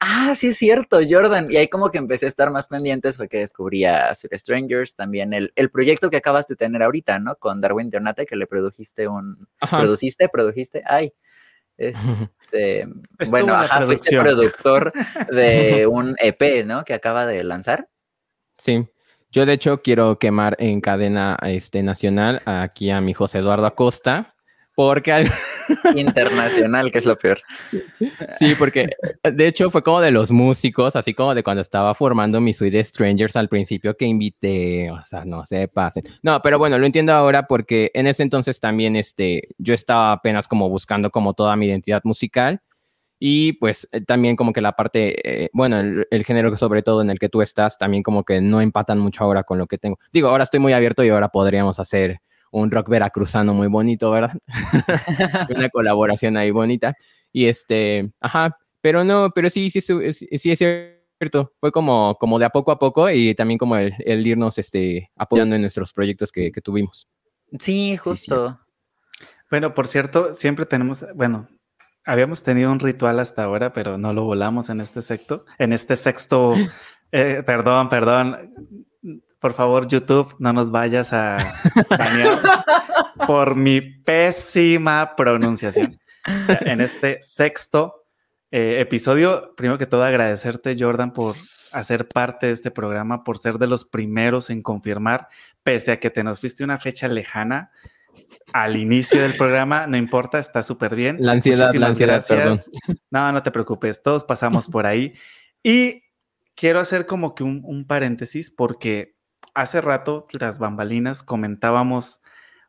ah, sí es cierto, Jordan. Y ahí como que empecé a estar más pendientes, fue que descubrí a Strangers, también el, el, proyecto que acabas de tener ahorita, ¿no? Con Darwin Donate, que le produjiste un, produciste, produjiste, ay. Este, <laughs> bueno, ajá, fuiste productor de <laughs> un EP, ¿no? Que acaba de lanzar. Sí. Yo de hecho quiero quemar en cadena este, nacional aquí a mi José Eduardo Acosta, porque... <laughs> Internacional, que es lo peor. Sí, porque de hecho fue como de los músicos, así como de cuando estaba formando mi suite de Strangers al principio que invité, o sea, no se pasen. No, pero bueno, lo entiendo ahora porque en ese entonces también este, yo estaba apenas como buscando como toda mi identidad musical y pues eh, también como que la parte, eh, bueno, el, el, género sobre todo en el que tú estás, también como que no empatan mucho ahora con lo que tengo. Digo, ahora estoy muy abierto y ahora podríamos hacer un rock veracruzano muy bonito, ¿verdad? <laughs> Una <laughs> colaboración ahí bonita. Y este, ajá, pero no, pero sí, sí, sí, sí es cierto. Fue como, como de a poco a poco y también como el, irnos este, apoyando en nuestros proyectos que, tuvimos. Sí, justo. Bueno, por cierto, siempre tenemos, bueno, habíamos tenido un ritual hasta ahora, pero no lo volamos en este sexto, en este sexto, <laughs> eh, perdón, perdón, por favor, YouTube, no nos vayas a banear <laughs> por mi pésima pronunciación. En este sexto eh, episodio, primero que todo, agradecerte, Jordan, por hacer parte de este programa, por ser de los primeros en confirmar, pese a que te nos fuiste una fecha lejana al inicio del programa, no importa, está súper bien. La ansiedad, la ansiedad, perdón. No, no te preocupes, todos pasamos por ahí. Y quiero hacer como que un, un paréntesis porque hace rato, tras bambalinas, comentábamos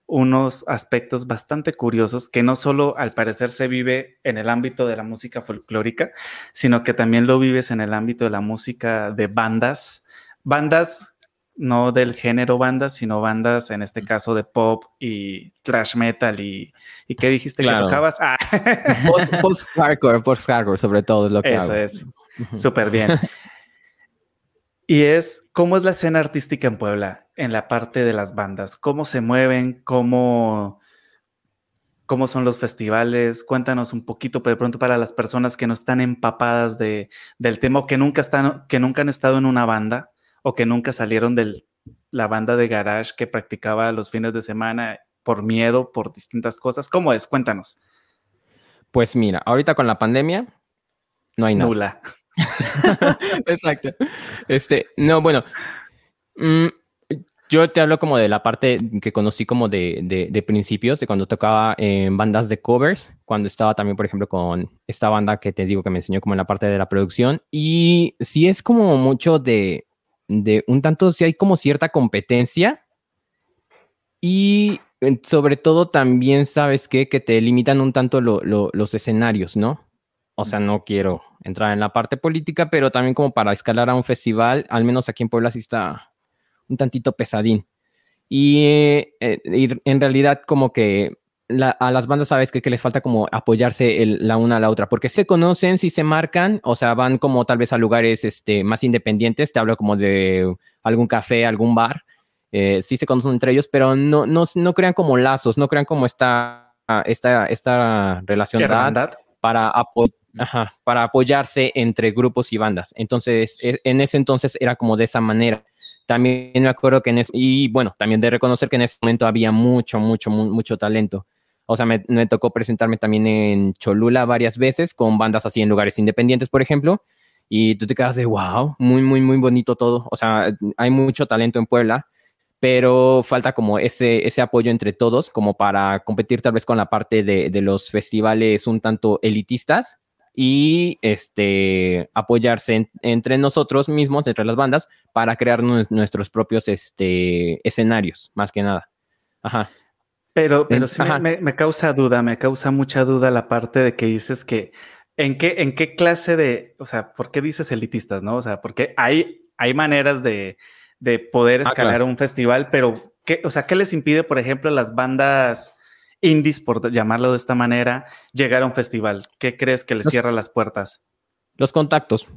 unos aspectos bastante curiosos que no solo al parecer se vive en el ámbito de la música folclórica, sino que también lo vives en el ámbito de la música de bandas, bandas no del género bandas, sino bandas en este caso de pop y thrash metal y, ¿y qué dijiste que tocabas? Ah. Post, hardcore, post hardcore sobre todo es lo que Eso es, súper bien. Y es cómo es la escena artística en Puebla, en la parte de las bandas, cómo se mueven, cómo, cómo son los festivales. Cuéntanos un poquito, pero de pronto para las personas que no están empapadas de, del tema o que nunca, están, que nunca han estado en una banda o que nunca salieron de la banda de garage que practicaba los fines de semana por miedo, por distintas cosas. ¿Cómo es? Cuéntanos. Pues mira, ahorita con la pandemia no hay nada. Nula. <laughs> Exacto. Este, no, bueno. Mm, yo te hablo como de la parte que conocí como de, de, principios, de cuando tocaba en bandas de covers, cuando estaba también, por ejemplo, con esta banda que te digo que me enseñó como en la parte de la producción. Y sí es como mucho de, de un tanto, si hay como cierta competencia. Y sobre todo también, ¿sabes qué? Que te limitan un tanto los escenarios, ¿no? O sea, no quiero entrar en la parte política, pero también como para escalar a un festival, al menos aquí en Puebla sí está un tantito pesadín. Y, eh, en realidad como que a las bandas sabes que, les falta como apoyarse la una a la otra, porque se conocen, si se marcan, o sea, van como tal vez a lugares este, más independientes, te hablo como de algún café, algún bar, eh, sí se conocen entre ellos, pero no, no, no crean como lazos, no crean como esta, esta, esta relación para apoyar Ajá, para apoyarse entre grupos y bandas. Entonces, e, en ese entonces era como de esa manera. También me acuerdo que en ese, y bueno, también de reconocer que en ese momento había mucho, mucho, mucho talento. O sea, me, tocó presentarme también en Cholula varias veces con bandas así en lugares independientes, por ejemplo, y tú te quedas de wow, muy, muy, muy bonito todo. O sea, hay mucho talento en Puebla, pero falta como ese, apoyo entre todos, como para competir tal vez con la parte de los festivales un tanto elitistas y este, apoyarse entre nosotros mismos, entre las bandas, para crear nuestros propios este, escenarios, más que nada. Ajá. Pero, pero sí Me, causa duda, me causa mucha duda la parte de que dices que en qué, en qué clase de, o sea, ¿por qué dices elitistas, no? O sea, porque hay, hay maneras de, poder ah, escalar un festival, pero ¿qué, o sea, ¿qué les impide, por ejemplo, a las bandas indies, por llamarlo de esta manera, llegar a un festival? ¿Qué crees que les cierra las puertas? Los contactos.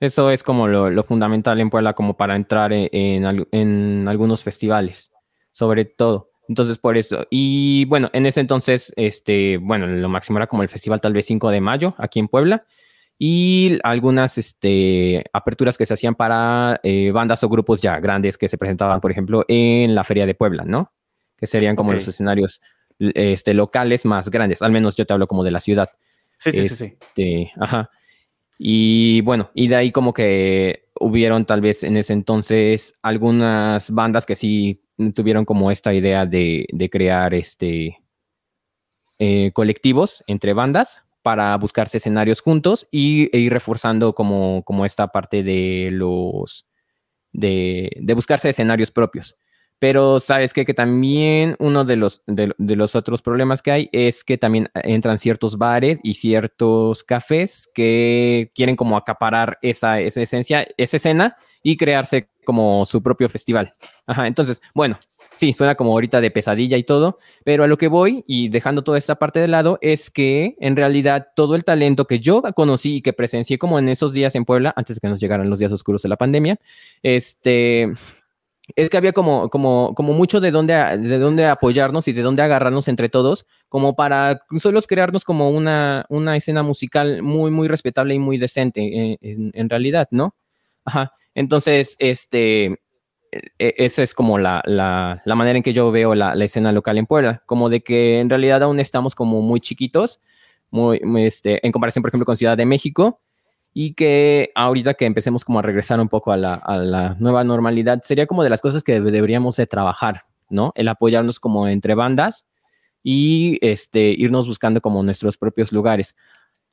Eso es como lo, fundamental en Puebla, como para entrar en algunos festivales, sobre todo. Entonces, por eso. Y bueno, en ese entonces, este, bueno, lo máximo era como el festival tal vez 5 de mayo aquí en Puebla. Y algunas este, aperturas que se hacían para eh, bandas o grupos ya grandes que se presentaban, por ejemplo, en la Feria de Puebla, ¿no? Que serían como los escenarios este, locales más grandes. Al menos yo te hablo como de la ciudad. Sí, sí, sí, sí. Este, ajá. Y bueno, y de ahí como que hubieron tal vez en ese entonces algunas bandas que sí tuvieron como esta idea de, crear este, eh, colectivos entre bandas para buscarse escenarios juntos y, e ir reforzando como, como esta parte de los de, buscarse escenarios propios. Pero sabes que también uno de los, de, los otros problemas que hay es que también entran ciertos bares y ciertos cafés que quieren como acaparar esa, esa esencia, esa escena y crearse como su propio festival. Entonces, bueno, sí, suena como ahorita de pesadilla y todo, pero a lo que voy y dejando toda esta parte de lado es que en realidad todo el talento que yo conocí y que presencié como en esos días en Puebla, antes de que nos llegaran los días oscuros de la pandemia, este, es que había como, como, como mucho de dónde, de dónde apoyarnos y de dónde agarrarnos entre todos, como para solo crearnos como una, una escena musical muy, muy respetable y muy decente eh, en, en realidad, ¿no? Ajá. Entonces, este, e, e, esa es como la, manera en que yo veo la, escena local en Puebla, como de que en realidad aún estamos como muy chiquitos, muy, este, en comparación, por ejemplo, con Ciudad de México, y que ahorita que empecemos como a regresar un poco a la, nueva normalidad, sería como de las cosas que deberíamos de trabajar, ¿no? El apoyarnos como entre bandas y este, irnos buscando como nuestros propios lugares.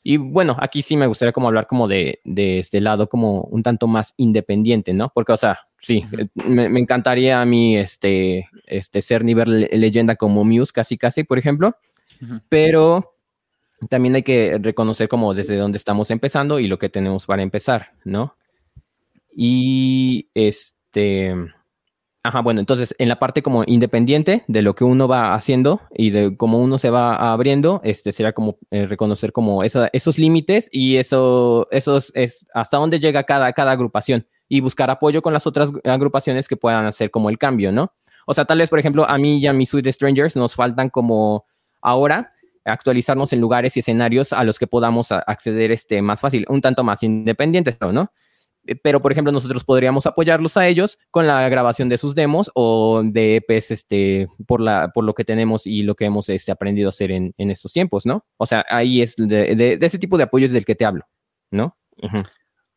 Y bueno, aquí sí me gustaría como hablar como de, este lado como un tanto más independiente, ¿no? Porque, o sea, sí, eh, me, encantaría a mí este, este ser nivel leyenda como Muse, casi casi, por ejemplo, pero también hay que reconocer como desde dónde estamos empezando y lo que tenemos para empezar, ¿no? Y este... Ajá, bueno, entonces en la parte como independiente de lo que uno va haciendo y de cómo uno se va abriendo, este sería como eh, reconocer como esos límites y eso, esos es hasta dónde llega cada, cada agrupación y buscar apoyo con las otras agrupaciones que puedan hacer como el cambio, ¿no? O sea, tal vez, por ejemplo, a mí y a mi Sweet Strangers nos faltan como ahora actualizarnos en lugares y escenarios a los que podamos acceder este, más fácil, un tanto más independientes, ¿no? Eh, pero por ejemplo nosotros podríamos apoyarlos a ellos con la grabación de sus demos o de EPs este, por, la, por lo que tenemos y lo que hemos este, aprendido a hacer en, estos tiempos, ¿no? O sea, ahí es de, ese tipo de apoyos del que te hablo, ¿no?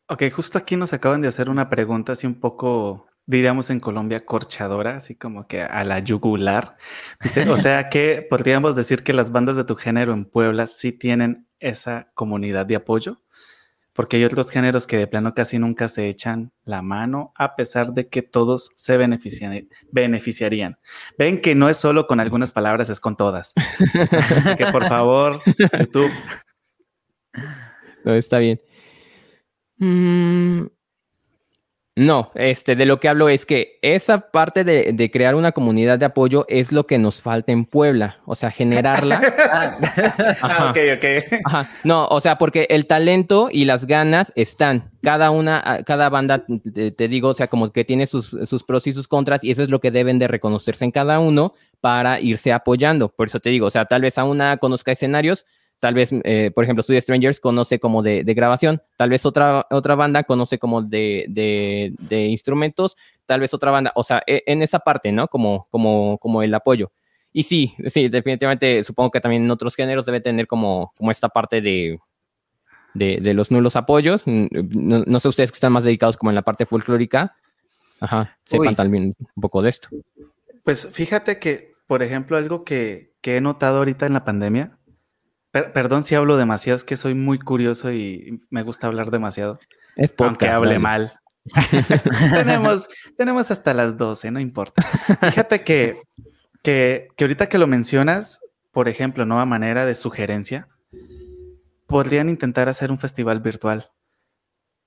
Ok, justo aquí nos acaban de hacer una pregunta así un poco, diríamos en Colombia, corchadora, así como que a la yugular. Dice, o sea que <laughs> podríamos decir que las bandas de tu género en Puebla sí tienen esa comunidad de apoyo porque hay otros géneros que de plano casi nunca se echan la mano, a pesar de que todos se beneficiarían. Ven que no es solo con algunas palabras, es con todas. que por favor, <laughs> YouTube. No, está bien. Mm, no, este, de lo que hablo es que esa parte de, crear una comunidad de apoyo es lo que nos falta en Puebla, o sea, generarla. <laughs> ah, ok, ok. Ajá. No, o sea, porque el talento y las ganas están. Cada una, cada banda, te, digo, o sea, como que tiene sus, sus, pros y sus contras, y eso es lo que deben de reconocerse en cada uno para irse apoyando. Por eso te digo, o sea, tal vez a una conozca escenarios, Tal vez, eh, por ejemplo, Studio Strangers conoce como de, grabación, tal vez otra, otra banda conoce como de, de, instrumentos, tal vez otra banda, o sea, e, en esa parte, ¿no? Como, como, como el apoyo. Y sí, sí, definitivamente supongo que también en otros géneros debe tener como, como esta parte de, de, los nulos apoyos. Mm, no, sé ustedes que están más dedicados como en la parte folclórica. Ajá, sepan también un poco de esto. Pues fíjate que, por ejemplo, algo que, que he notado ahorita en la pandemia perdón si hablo demasiado, es que soy muy curioso y me gusta hablar demasiado. Es Aunque hable mal. <laughs> tenemos, tenemos hasta las 12, no importa. Fíjate que, que, que ahorita que lo mencionas, por ejemplo, nueva manera de sugerencia, podrían intentar hacer un festival virtual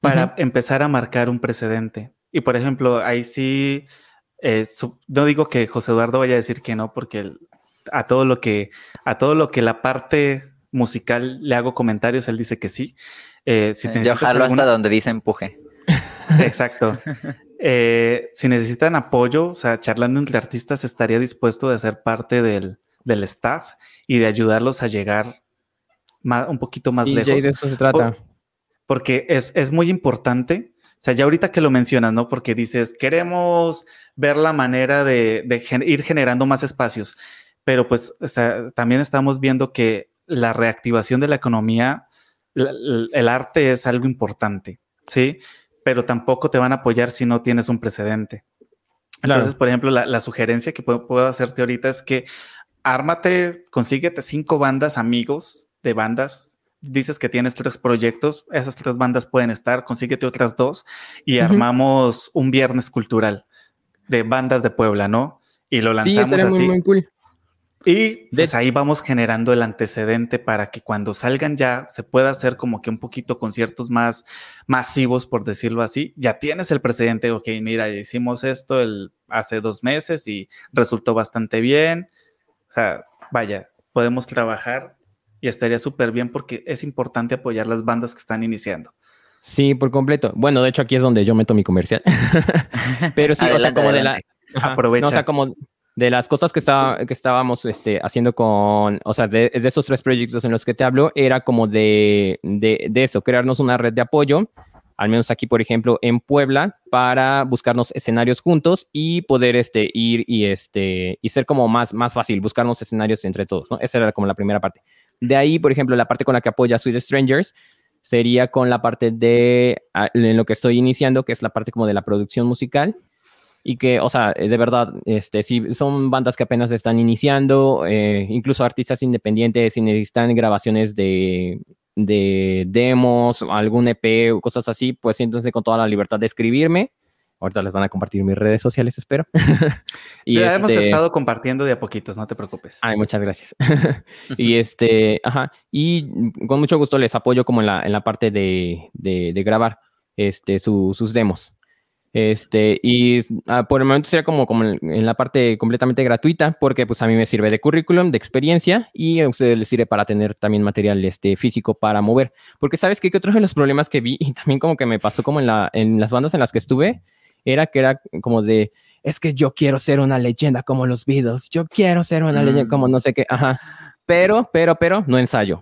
para empezar a marcar un precedente. Y por ejemplo, ahí sí, eh, no digo que José Eduardo vaya a decir que no, porque a todo lo que, a todo lo que la parte musical le hago comentarios, él dice que sí. Eh, si Yo jalo hasta donde dice empuje. <laughs> Exacto. Eh, si necesitan apoyo, o sea, charlando entre artistas, estaría dispuesto de ser parte del, del staff y de ayudarlos a llegar un poquito más lejos. Y de eso se trata. porque es, es muy importante. O sea, ya ahorita que lo mencionas, ¿no? Porque dices, queremos ver la manera de, ir generando más espacios, pero pues también estamos viendo que la reactivación de la economía, el arte es algo importante, ¿sí? Pero tampoco te van a apoyar si no tienes un precedente. Entonces, por ejemplo, la, sugerencia que puedo, puedo, hacerte ahorita es que ármate, consíguete cinco bandas amigos de bandas. Dices que tienes tres proyectos, esas tres bandas pueden estar, consíguete otras dos y armamos un viernes cultural de bandas de Puebla, ¿no? Y lo lanzamos así. Muy, cool. Y pues ahí vamos generando el antecedente para que cuando salgan ya se pueda hacer como que un poquito conciertos más masivos, por decirlo así. Ya tienes el precedente, ok, mira, hicimos esto el, hace dos meses y resultó bastante bien. O sea, vaya, podemos trabajar y estaría súper bien porque es importante apoyar las bandas que están iniciando. Sí, por completo. Bueno, de hecho aquí es donde yo meto mi comercial. <laughs> Pero sí, o sea, como de la... Aprovecha. o sea, como de las cosas que, estaba, que estábamos este, haciendo con, o sea, de, esos tres proyectos en los que te hablo, era como de, de, de, eso, crearnos una red de apoyo, al menos aquí, por ejemplo, en Puebla, para buscarnos escenarios juntos y poder este, ir y, este, y ser como más, más fácil, buscarnos escenarios entre todos, ¿no? Esa era como la primera parte. De ahí, por ejemplo, la parte con la que apoya Sweet Strangers sería con la parte de en lo que estoy iniciando, que es la parte como de la producción musical. Y que, o sea, de verdad, este, si son bandas que apenas están iniciando, eh, incluso artistas independientes, si necesitan grabaciones de, de demos, algún EP o cosas así, pues siéntense con toda la libertad de escribirme Ahorita les van a compartir mis redes sociales, espero. <laughs> y ya hemos este estado compartiendo de a poquitos, no te preocupes. Ay, muchas gracias. <laughs> y este, ajá, y con mucho gusto les apoyo como en la, en la parte de, de, grabar este, sus demos. Este, y ah, por el momento sería como, como en la parte completamente gratuita, porque pues a mí me sirve de currículum, de experiencia, y a ustedes les sirve para tener también material este, físico para mover. Porque sabes que, que otro de los problemas que vi, <laughs> y también como que me pasó como en, la, en las bandas en las que estuve, era que era como de, es que yo quiero ser una leyenda como los Beatles, yo quiero ser una leyenda como mm. no sé qué, ajá. Pero, pero, pero, no ensayo.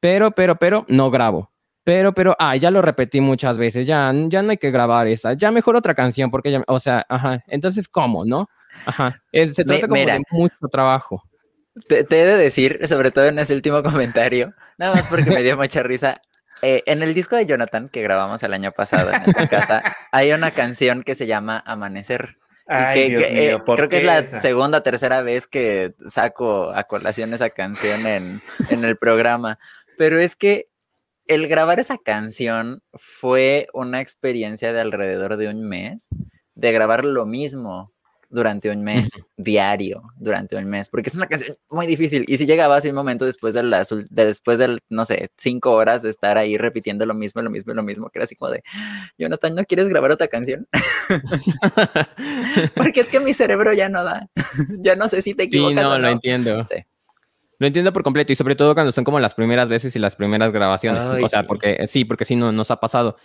Pero, pero, pero, no grabo. Pero, pero, ah, ya lo repetí muchas veces, ya, ya no hay que grabar esa, ya mejor otra canción, porque ya, o sea, ajá, entonces, ¿cómo, no? Ajá, se trata como de mucho trabajo. Te, te, he de decir, sobre todo en ese último comentario, nada más porque me dio <laughs> mucha risa, eh, en el disco de Jonathan que grabamos el año pasado en esta casa, hay una canción que se llama Amanecer. Eh, creo que es la segunda, tercera vez que saco a colación esa canción en, en el programa. Pero es que el grabar esa canción fue una experiencia de alrededor de un mes de grabar lo mismo durante un mes, diario, durante un mes, porque es una canción muy difícil. Y si llegaba así un momento después de las, después del, no sé, cinco horas de estar ahí repitiendo lo mismo, lo mismo, lo mismo, que era así como de, Jonathan, ¿no quieres grabar otra canción? <laughs> <laughs> porque es que mi cerebro ya no da, <laughs> ya no sé si te equivocas. Sí, no, lo entiendo. Lo entiendo por completo y sobre todo cuando son como las primeras veces y las primeras grabaciones. o sea, porque sí, porque sí no, nos ha pasado.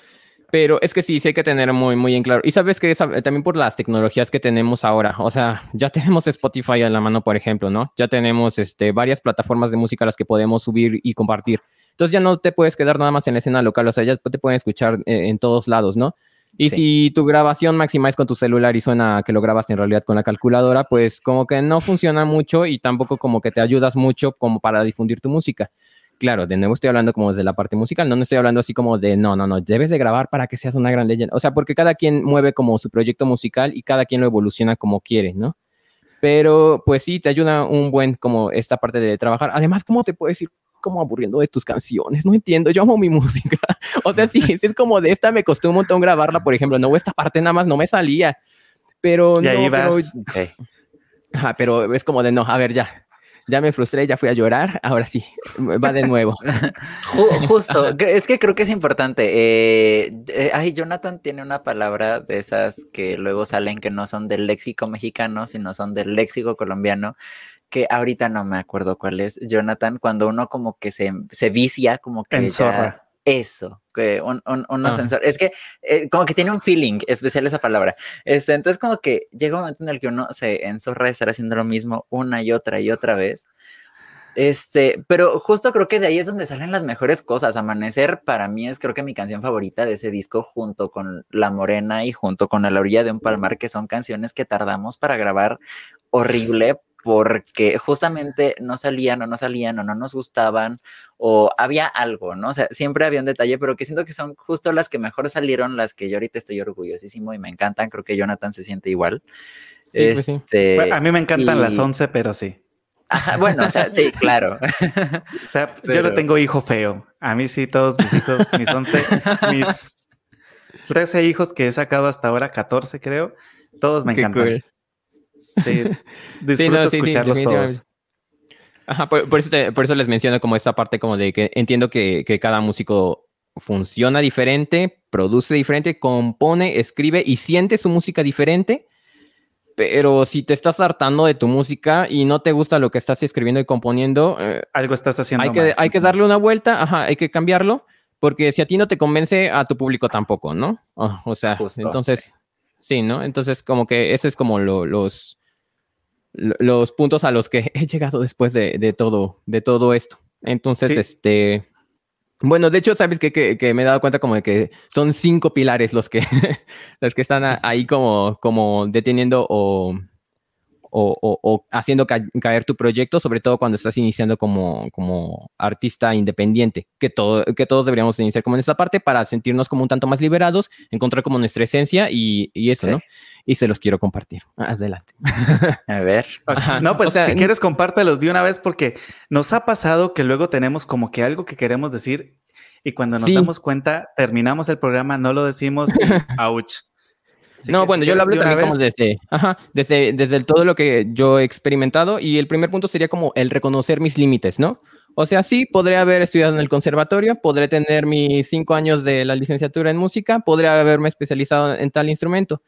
Pero es que sí, sí hay que tener muy, muy en claro. Y sabes que también por las tecnologías que tenemos ahora, o sea, ya tenemos Spotify a la mano, por ejemplo, ¿no? Ya tenemos este, varias plataformas de música a las que podemos subir y compartir. Entonces ya no te puedes quedar nada más en la escena local, o sea, ya te pueden escuchar eh, en todos lados, ¿no? Y si tu grabación máxima es con tu celular y suena que lo grabas en realidad con la calculadora, pues como que no funciona mucho y tampoco como que te ayudas mucho como para difundir tu música claro, de nuevo estoy hablando como desde la parte musical, no, no estoy hablando así como de, no, no, no, debes de grabar para que seas una gran leyenda. O sea, porque cada quien mueve como su proyecto musical y cada quien lo evoluciona como quiere, ¿no? Pero pues sí, te ayuda un buen como esta parte de trabajar. Además, ¿cómo te puedes ir como aburriendo de tus canciones, no entiendo, yo amo mi <laughs> música. o sea, sí, sí es como de esta me costó un montón grabarla, por ejemplo, no, esta parte nada más no me salía, pero no, pero, <laughs> pero es como de no, a ver ya, ya me frustré, ya fui a llorar, ahora sí, va de nuevo. <laughs> Justo, es que creo que es importante. Eh, eh, ay, Jonathan tiene una palabra de esas que luego salen que no son del léxico mexicano, sino son del léxico colombiano, que ahorita no me acuerdo cuál es, Jonathan, cuando uno como que se, se vicia, como que... Ya, eso, que un, un, ah. Es que eh, como que tiene un feeling especial esa palabra. Este, entonces como que llega un momento en el que uno se enzorra de estar haciendo lo mismo una y otra y otra vez. Este, pero justo creo que de ahí es donde salen las mejores cosas. Amanecer para mí es creo que mi canción favorita de ese disco junto con La Morena y junto con A la orilla de un palmar, que son canciones que tardamos para grabar horrible porque justamente no salían o no salían o no nos gustaban o había algo, ¿no? O sea, siempre había un detalle, pero que siento que son justo las que mejor salieron, las que yo ahorita estoy orgullosísimo y me encantan. Creo que Jonathan se siente igual. Sí, pues sí. Este, a mí me encantan las 11, pero sí. bueno, o sea, sí, <laughs> claro. o sea, <laughs> yo no tengo hijo feo. A mí sí, todos mis hijos, mis 11, <laughs> mis 13 hijos que he sacado hasta ahora, 14 creo, todos me encantan. Sí, <laughs> disfruto escucharlos todos. Ajá, por, eso les menciono como esta parte como de que entiendo que, cada músico funciona diferente, produce diferente, compone, escribe y siente su música diferente. Pero si te estás hartando de tu música y no te gusta lo que estás escribiendo y componiendo, eh, algo estás haciendo. Hay que, hay que darle una vuelta, ajá, hay que cambiarlo, porque si a ti no te convence, a tu público tampoco, ¿no? Oh, o sea, entonces, sí. ¿no? Entonces, como que ese es como los, los puntos a los que he llegado después de, todo, de todo esto. Entonces, este, bueno, de hecho, sabes que, que, me he dado cuenta como de que son cinco pilares los que, <laughs> los que están ahí como, como deteniendo o o, haciendo caer tu proyecto, sobre todo cuando estás iniciando como, como artista independiente, que, todo, que todos deberíamos iniciar como en esta parte para sentirnos como un tanto más liberados, encontrar como nuestra esencia y, eso, ¿no? Y se los quiero compartir. <laughs> Adelante. A ver. No, pues si quieres <laughs> compártelos de una vez porque nos ha pasado que luego tenemos como que algo que queremos decir y cuando nos damos cuenta terminamos el programa, no lo decimos, <laughs> ouch no, bueno, yo lo hablo también como desde, ajá, desde, desde todo lo que yo he experimentado y el primer punto sería como el reconocer mis límites, ¿no? O sea, sí, podré haber estudiado en el conservatorio, podré tener mis cinco años de la licenciatura en música, podré haberme especializado en tal instrumento,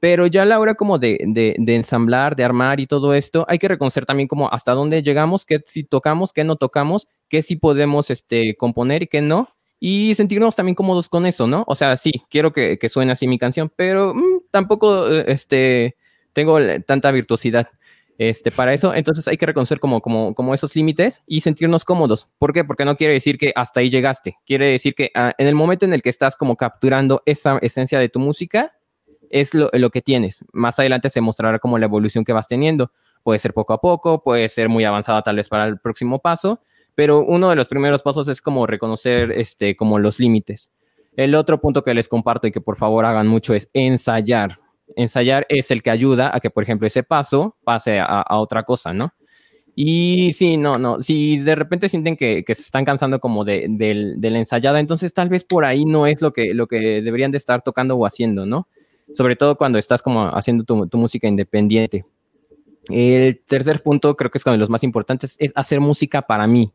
pero ya a la hora como de, de, de, ensamblar, de armar y todo esto, hay que reconocer también como hasta dónde llegamos, qué si tocamos, qué no tocamos, qué sí podemos este, componer y qué no, y sentirnos también cómodos con eso, ¿no? O sea, sí, quiero que, que suene así mi canción, pero mm, tampoco eh, este, tengo tanta virtuosidad este, para eso. Entonces hay que reconocer como, como, como esos límites y sentirnos cómodos. ¿Por qué? Porque no quiere decir que hasta ahí llegaste. Quiere decir que ah, en el momento en el que estás como capturando esa esencia de tu música, es lo, lo, que tienes. Más adelante se mostrará como la evolución que vas teniendo. Puede ser poco a poco, puede ser muy avanzada tal vez para el próximo paso, pero uno de los primeros pasos es como reconocer este, como los límites. El otro punto que les comparto y que por favor hagan mucho es ensayar. Ensayar es el que ayuda a que, por ejemplo, ese paso pase a, otra cosa, ¿no? Y sí, no, no, si de repente sienten que, se están cansando como de, la ensayada, entonces tal vez por ahí no es lo que, lo que deberían de estar tocando o haciendo, ¿no? Sobre todo cuando estás como haciendo tu, tu música independiente. El tercer punto, creo que es uno de los más importantes, es hacer música para mí.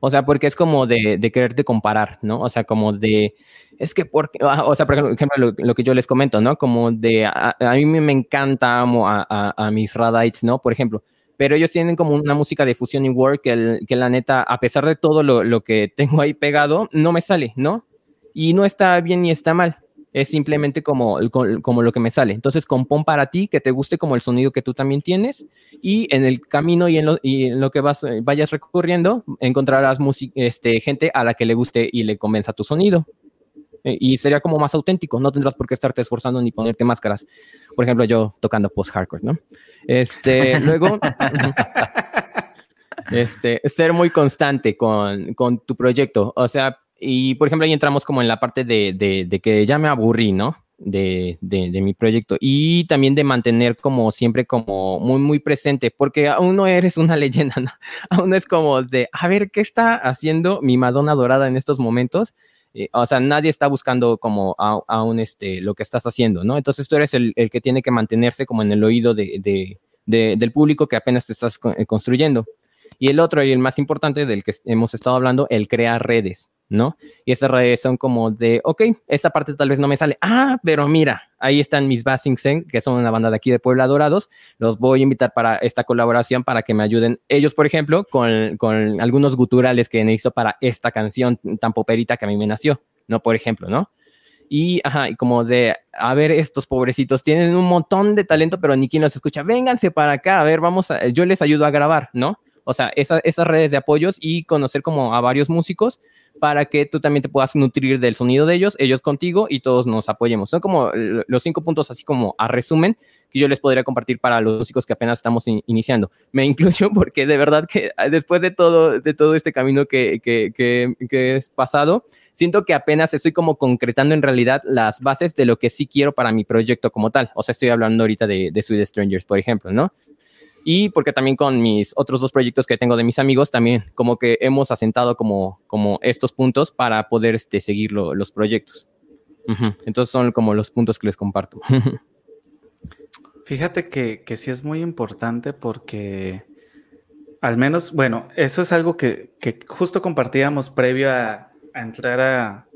O sea, porque es como de, quererte comparar, ¿no? O sea, como de, es que, porque, ah, o sea, por ejemplo, lo, que yo les comento, ¿no? Como de, a, mí me encanta, amo a, a, mis Radites, ¿no? Por ejemplo, pero ellos tienen como una música de fusion y work que, que la neta, a pesar de todo lo, lo, que tengo ahí pegado, no me sale, ¿no? Y no está bien ni está mal es simplemente como, como lo que me sale. Entonces, compón para ti, que te guste como el sonido que tú también tienes y en el camino y en lo, y en lo que vas, vayas recorriendo, encontrarás este, gente a la que le guste y le convenza tu sonido. Eh, y sería como más auténtico, no tendrás por qué estarte esforzando ni ponerte máscaras. Por ejemplo, yo tocando post-hardcore, ¿no? Este, <laughs> luego... este, ser muy constante con, tu proyecto. O sea, y por ejemplo, ahí entramos como en la parte de, que ya me aburrí, ¿no? de, de, mi proyecto y también de mantener como siempre como muy, muy presente, porque aún no eres una <laughs> leyenda, ¿no? aún es como de, a ver, ¿qué está haciendo mi Madonna dorada en estos momentos? Eh, o sea, nadie está buscando como aún este, lo que estás haciendo, ¿no? Entonces tú eres el, el que tiene que mantenerse como en el oído de, del público que apenas te estás eh, construyendo. Y el otro, y el más importante del que hemos estado hablando, el crear redes, ¿no? Y esas redes son como de, ok, esta parte tal vez no me sale. Ah, pero mira, ahí están mis Basing que son una banda de aquí de Puebla Dorados. Los voy a invitar para esta colaboración para que me ayuden ellos, por ejemplo, con, con algunos guturales que necesito para esta canción tan poperita que a mí me nació, ¿no? Por ejemplo, ¿no? Y, ajá, y como de, a ver, estos pobrecitos tienen un montón de talento, pero ni quien los escucha. Vénganse para acá, a ver, vamos a, yo les ayudo a grabar, ¿no? O sea, esas redes de apoyos y conocer como a varios músicos para que tú también te puedas nutrir del sonido de ellos, ellos contigo y todos nos apoyemos. Son como los cinco puntos así como a resumen que yo les podría compartir para los músicos que apenas estamos iniciando. Me <laughs> incluyo porque de verdad que después de todo, de todo este camino que, que, que, es pasado, siento que apenas estoy como concretando en realidad las bases de lo que sí quiero para mi proyecto como tal. O sea, estoy hablando ahorita de, de Sweet Strangers, por ejemplo, ¿no? Y porque también con mis otros dos proyectos que tengo de mis amigos, también como que hemos asentado como, como estos puntos para poder este, seguir los proyectos. Entonces son como los puntos que les comparto. <laughs> Fíjate que, que sí es muy importante porque al menos, bueno, eso es algo que, que justo compartíamos previo a, a entrar a,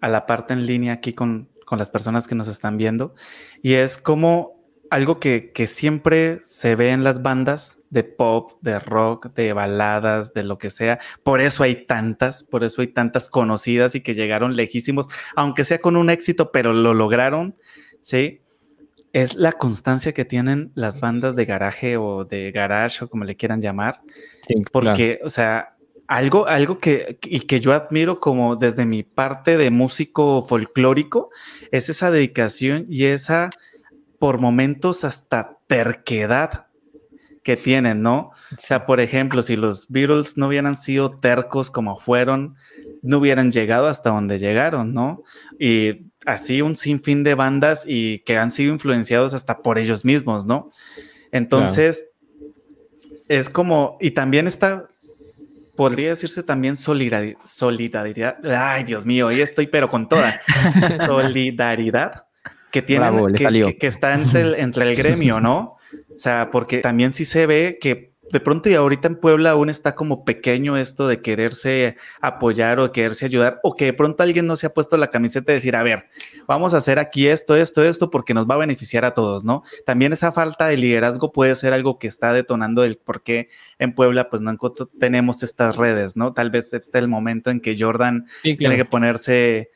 a, la parte en línea aquí con, con las personas que nos están viendo y es como algo que, siempre se ve en las bandas de pop, de rock, de baladas, de lo que sea. Por eso hay tantas, por eso hay tantas conocidas y que llegaron lejísimos, aunque sea con un éxito, pero lo lograron, ¿sí? Es la constancia que tienen las bandas de garaje o de garage o como le quieran llamar. Sí, porque, o sea, algo, algo que, y que yo admiro como desde mi parte de músico folclórico es esa dedicación y esa por momentos hasta terquedad que tienen, ¿no? O sea, por ejemplo, si los Beatles no hubieran sido tercos como fueron, no hubieran llegado hasta donde llegaron, ¿no? Y así un sinfín de bandas y que han sido influenciados hasta por ellos mismos, ¿no? Entonces, es como, y también está, podría decirse también solidaridad, solidaridad, ay Dios mío, ahí estoy pero con toda, <laughs> solidaridad que tiene que, está entre el, entre el <laughs> gremio, ¿no? O sea, porque también sí se ve que de pronto y ahorita en Puebla aún está como pequeño esto de quererse apoyar o de quererse ayudar, o que de pronto alguien no se ha puesto la camiseta de decir, a ver, vamos a hacer aquí esto, esto, esto, porque nos va a beneficiar a todos, ¿no? También esa falta de liderazgo puede ser algo que está detonando el por qué en Puebla pues no tenemos estas redes, ¿no? Tal vez este es el momento en que Jordan tiene que ponerse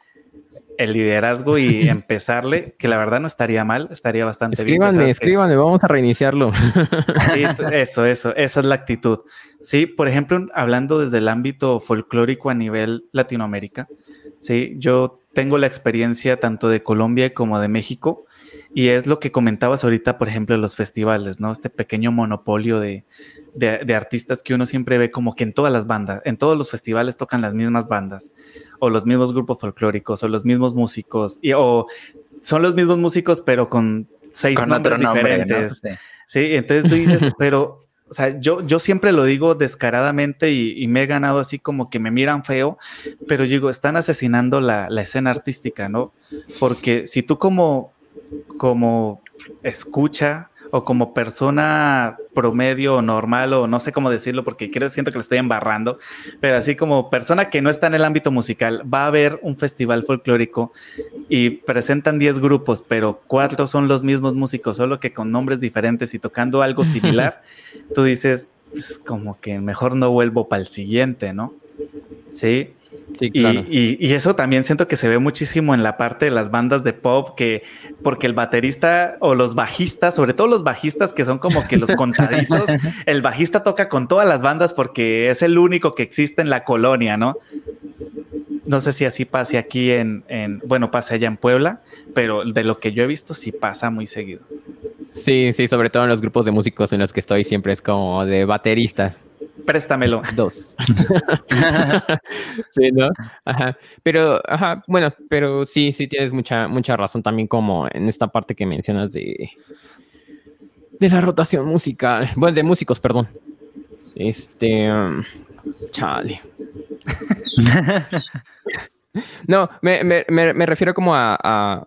el liderazgo y <laughs> empezarle, que la verdad no estaría mal, estaría bastante bien. Escríbanme, vamos a reiniciarlo. <laughs> eso, eso, esa es la actitud. Sí, por ejemplo, hablando desde el ámbito folclórico a nivel Latinoamérica, sí, yo tengo la experiencia tanto de Colombia como de México y es lo que comentabas ahorita, por ejemplo, en los festivales, ¿no? Este pequeño monopolio de, de, artistas que uno siempre ve como que en todas las bandas, en todos los festivales tocan las mismas bandas, o los mismos grupos folclóricos, o los mismos músicos, y, o son los mismos músicos, pero con seis nombres diferentes. sí. entonces tú dices, <laughs> pero, o sea, yo, yo siempre lo digo descaradamente y, me he ganado así como que me miran feo, pero digo, están asesinando la, la escena artística, ¿no? Porque si tú como, como escucha o como persona promedio o normal o no sé cómo decirlo porque creo siento que lo estoy embarrando, pero así como persona que no está en el ámbito musical, va a haber un festival folclórico y presentan 10 grupos, pero cuatro son los mismos músicos, solo que con nombres diferentes y tocando algo similar, <laughs> tú dices, es como que mejor no vuelvo para el siguiente, ¿no? Sí y, eso también siento que se ve muchísimo en la parte de las bandas de pop, que porque el baterista o los bajistas, sobre todo los bajistas que son como que los <laughs> contaditos, el bajista toca con todas las bandas porque es el único que existe en la colonia, ¿no? No sé si así pase aquí en, en bueno, pase allá en Puebla, pero de lo que yo he visto sí pasa muy seguido. Sí, sí, sobre todo en los grupos de músicos en los que estoy siempre es como de bateristas. Préstamelo. Dos. <laughs> sí, ¿no? Ajá. Pero, ajá, bueno, pero sí, sí tienes mucha, mucha razón también como en esta parte que mencionas de, de la rotación musical. Bueno, de músicos, perdón. Este, um, chale. <laughs> no, me, me, me, refiero como a, a,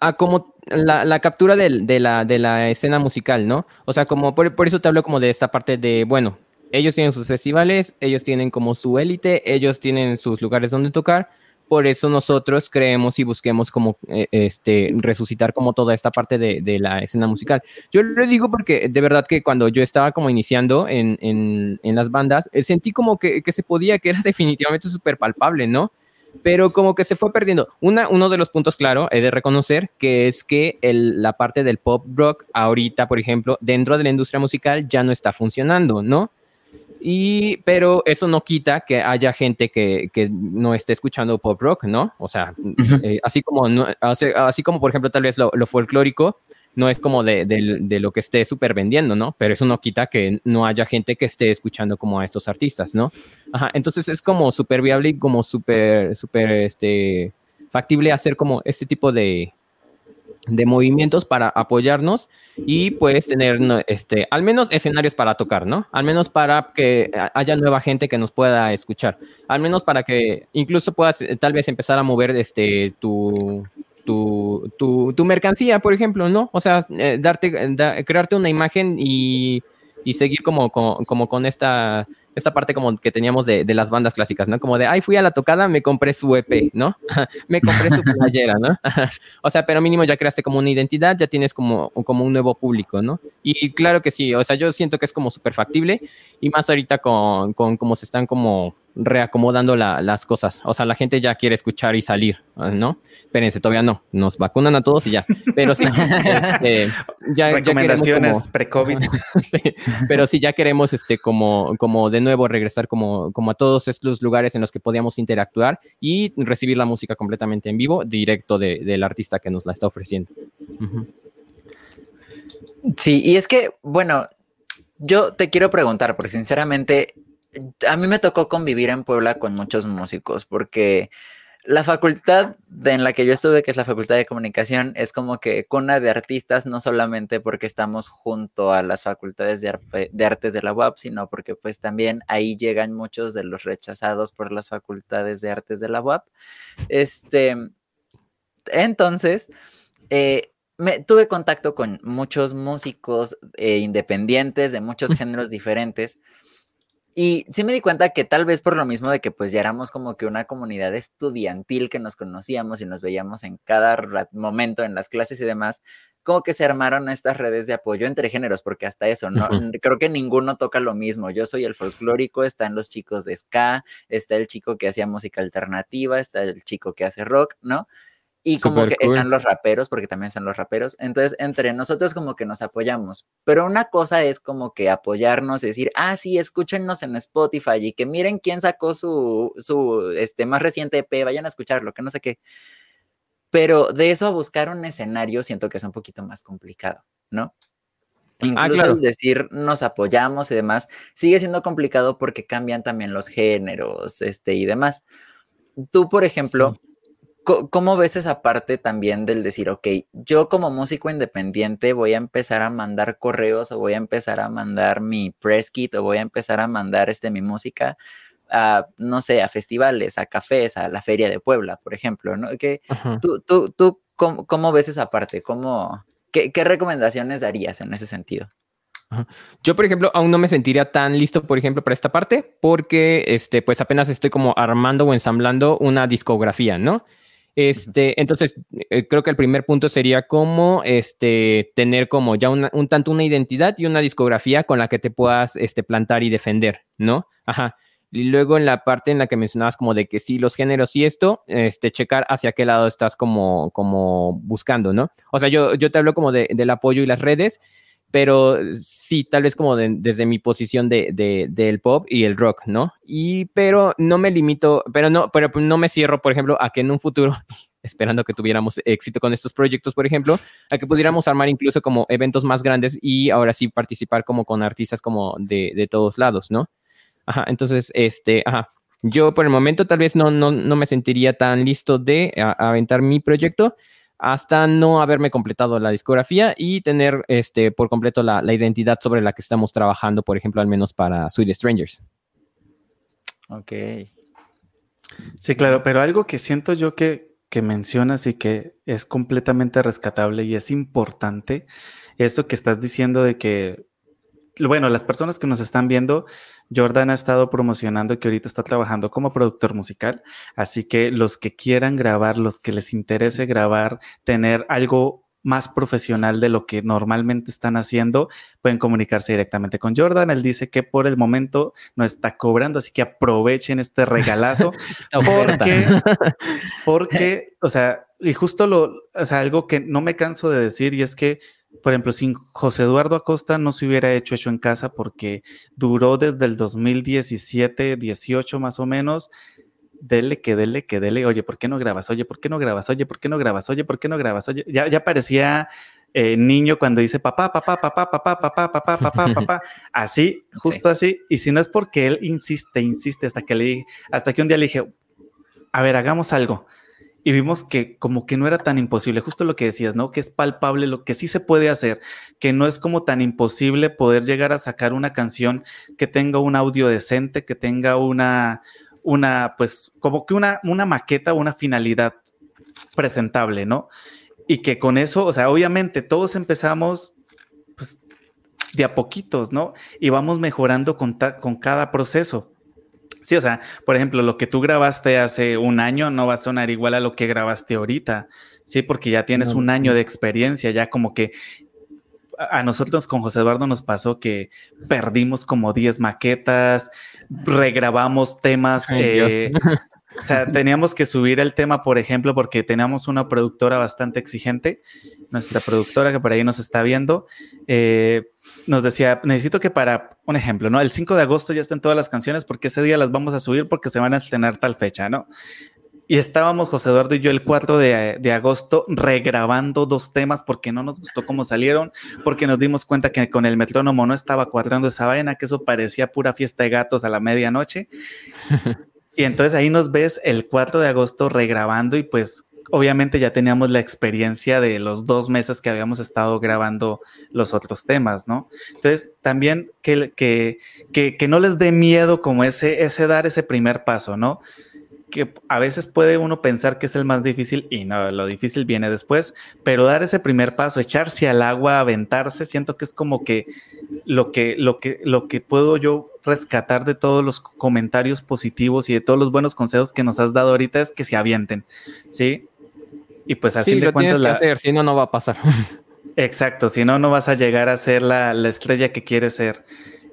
a como la, captura de, la, escena musical, ¿no? O sea, como por, eso te hablo como de esta parte de, bueno, ellos tienen sus festivales, ellos tienen como su élite, ellos tienen sus lugares donde tocar, por eso nosotros creemos y busquemos como eh, este resucitar como toda esta parte de, la escena musical. Yo lo digo porque de verdad que cuando yo estaba como iniciando en, en, las bandas, eh, sentí como que, que, se podía, que era <laughs> definitivamente súper palpable, ¿no? Pero como que se fue perdiendo. Una, uno de los puntos, claro, he de reconocer que es que el, la parte del pop rock ahorita, por ejemplo, dentro de la industria musical ya no está funcionando, ¿no? Y, pero eso no quita que haya gente que, que no esté escuchando pop rock, ¿no? O sea, eh, así, como así, como, por ejemplo, tal vez lo, lo folclórico no es como de, de, lo que esté súper vendiendo, ¿no? Pero eso no quita que no haya gente que esté escuchando como a estos artistas, ¿no? Ajá, entonces es como súper viable y como súper, súper, este, factible hacer como este tipo de, de movimientos para apoyarnos y puedes tener este al menos escenarios para tocar, ¿no? Al menos para que haya nueva gente que nos pueda escuchar, al menos para que incluso puedas eh, tal vez empezar a mover este tu tu, tu, mercancía, por ejemplo, ¿no? O sea, eh, darte, crearte una imagen y, y seguir como, como, como, con esta, esta parte como que teníamos de, de, las bandas clásicas, ¿no? Como de, ay, fui a la tocada, me compré su EP, ¿no? <laughs> me compré su playera, ¿no? <laughs> o sea, pero mínimo ya creaste como una identidad, ya tienes como, como un nuevo público, ¿no? Y claro que sí, o sea, yo siento que es como súper factible y más ahorita con, con cómo se están como reacomodando las cosas. O sea, la gente ya quiere escuchar y salir, ¿no? Espérense, todavía no. Nos vacunan a todos y ya. Pero sí, <laughs> este, ya, Recomendaciones pre-COVID. pero sí, ya queremos este, como, como de nuevo regresar como, como a todos estos lugares en los que podíamos interactuar y recibir la música completamente en vivo, directo del artista que nos la está ofreciendo. Sí, y es que, bueno, yo te quiero preguntar, porque sinceramente a mí me tocó convivir en Puebla con muchos músicos porque la facultad en la que yo estuve, que es la Facultad de Comunicación, es como que cuna de artistas, no solamente porque estamos junto a las facultades de, artes de la UAP, sino porque pues también ahí llegan muchos de los rechazados por las facultades de artes de la UAP. Este, entonces, eh, me, tuve contacto con muchos músicos eh, independientes de muchos géneros diferentes y sí me di cuenta que tal vez por lo mismo de que pues ya éramos como que una comunidad estudiantil que nos conocíamos y nos veíamos en cada momento en las clases y demás, como que se armaron estas redes de apoyo entre géneros, porque hasta eso, no, creo que ninguno toca lo mismo. Yo soy el folclórico, están los chicos de ska, está el chico que hacía música alternativa, está el chico que hace rock, ¿no? Y como que están los raperos, porque también están los raperos. Entonces, entre nosotros como que nos apoyamos. Pero una cosa es como que apoyarnos y decir, ah, sí, escúchenos en Spotify y que miren quién sacó su, su este, más reciente EP, vayan a escucharlo, que no sé qué. Pero de eso a buscar un escenario siento que es un poquito más complicado, ¿no? Ah, Incluso el decir nos apoyamos y demás sigue siendo complicado porque cambian también los géneros este, y demás. Tú, por ejemplo, ¿Cómo ves esa parte también del decir, ok, yo como músico independiente voy a empezar a mandar correos o voy a empezar a mandar mi press kit o voy a empezar a mandar este, mi música a, no sé, a festivales, a cafés, a la Feria de Puebla, por ejemplo, ¿no? Que, ¿Tú, tú, tú ¿cómo, ves esa parte? ¿Cómo, qué, recomendaciones darías en ese sentido? Yo, por ejemplo, aún no me sentiría tan listo, por ejemplo, para esta parte, porque este, pues apenas estoy como armando o ensamblando una discografía, ¿no? Este, entonces, eh, creo que el primer punto sería como este, tener como ya un tanto una identidad y una discografía con la que te puedas este, plantar y defender, ¿no? Ajá. Y luego en la parte en la que mencionabas como de que sí, los géneros y esto, este, checar hacia qué lado estás como, como buscando, ¿no? O sea, yo, yo te hablo como de, del apoyo y las redes, pero sí, tal vez como desde mi posición de, del pop y el rock, ¿no? Y, pero no me limito, pero no, pero no me cierro, por ejemplo, a que en un futuro, <laughs> esperando que tuviéramos éxito con estos proyectos, por ejemplo, a que pudiéramos armar incluso como eventos más grandes y ahora sí participar como con artistas como de, de todos lados, ¿no? Ajá, entonces, este, ajá, yo por el momento tal vez no, no, no me sentiría tan listo de aventar mi proyecto hasta no haberme completado la discografía y tener este, por completo la, la, identidad sobre la que estamos trabajando, por ejemplo, al menos para Sweet Strangers. Ok. Sí, claro, pero algo que siento yo que, que mencionas y que es completamente rescatable y es importante, esto que estás diciendo de que, bueno, las personas que nos están viendo, Jordan ha estado promocionando que ahorita está trabajando como productor musical, así que los que quieran grabar, los que les interese grabar, tener algo más profesional de lo que normalmente están haciendo, pueden comunicarse directamente con Jordan. Él dice que por el momento no está cobrando, así que aprovechen este regalazo. <laughs> porque, <laughs> porque, o sea, y justo lo, o sea, algo que no me canso de decir y es que por ejemplo, sin José Eduardo Acosta no se hubiera hecho hecho en casa porque duró desde el 2017, 18 más o menos. Dele, que dele, que dele. Oye, ¿por qué no grabas? Oye, ¿por qué no grabas? Oye, ¿por qué no grabas? Oye, ¿por qué no grabas? Oye, ya, ya parecía eh, niño cuando dice papá, papá, papá, papá, papá, papá, papá, <laughs> papá. Así, justo así. Y si no es porque él insiste, insiste hasta que le hasta que un día le dije, a ver, hagamos algo y vimos que como que no era tan imposible, justo lo que decías, ¿no? Que es palpable, lo que sí se puede hacer, que no es como tan imposible poder llegar a sacar una canción que tenga un audio decente, que tenga una, una, pues como que una, una maqueta una finalidad presentable, ¿no? Y que con eso, o sea, obviamente todos empezamos pues de a poquitos, ¿no? Y vamos mejorando con, con cada proceso. Sí, o sea, por ejemplo, lo que tú grabaste hace un año no va a sonar igual a lo que grabaste ahorita, sí, porque ya tienes un año de experiencia, ya como que a nosotros con José Eduardo nos pasó que perdimos como 10 maquetas, regrabamos temas. Eh, <laughs> o sea, teníamos que subir el tema, por ejemplo, porque teníamos una productora bastante exigente, nuestra productora que por ahí nos está viendo. Eh, nos decía, necesito que para, un ejemplo, ¿no? El 5 de agosto ya estén todas las canciones porque ese día las vamos a subir porque se van a estrenar tal fecha, ¿no? Y estábamos José Eduardo y yo el 4 de, de, agosto regrabando dos temas porque no nos gustó cómo salieron, porque nos dimos cuenta que con el metrónomo no estaba cuadrando esa vaina, que eso parecía pura fiesta de gatos a la medianoche. Y entonces ahí nos ves el 4 de agosto regrabando y pues obviamente ya teníamos la experiencia de los dos meses que habíamos estado grabando los otros temas, ¿no? Entonces, también que, que, que, no les dé miedo como ese, ese dar ese primer paso, ¿no? Que a veces puede uno pensar que es el más difícil y no, lo difícil viene después, pero dar ese primer paso, echarse al agua, aventarse, siento que es como que lo que, lo que, lo que puedo yo rescatar de todos los comentarios positivos y de todos los buenos consejos que nos has dado ahorita es que se avienten, ¿sí? Y pues al fin de cuentas. la... hacer, si no, no va a pasar. <laughs> Exacto, si no, no vas a llegar a ser la, la, estrella que quieres ser.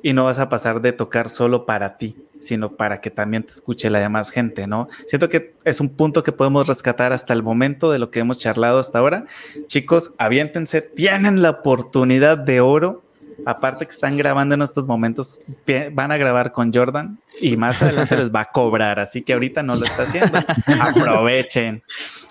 Y no vas a pasar de tocar solo para ti, sino para que también te escuche la demás gente, ¿no? Siento que es un punto que podemos rescatar hasta el momento de lo que hemos charlado hasta ahora. Chicos, aviéntense, tienen la oportunidad de oro aparte que están grabando en estos momentos, van a grabar con Jordan y más adelante les va a cobrar, así que ahorita no lo está haciendo. <laughs> Aprovechen.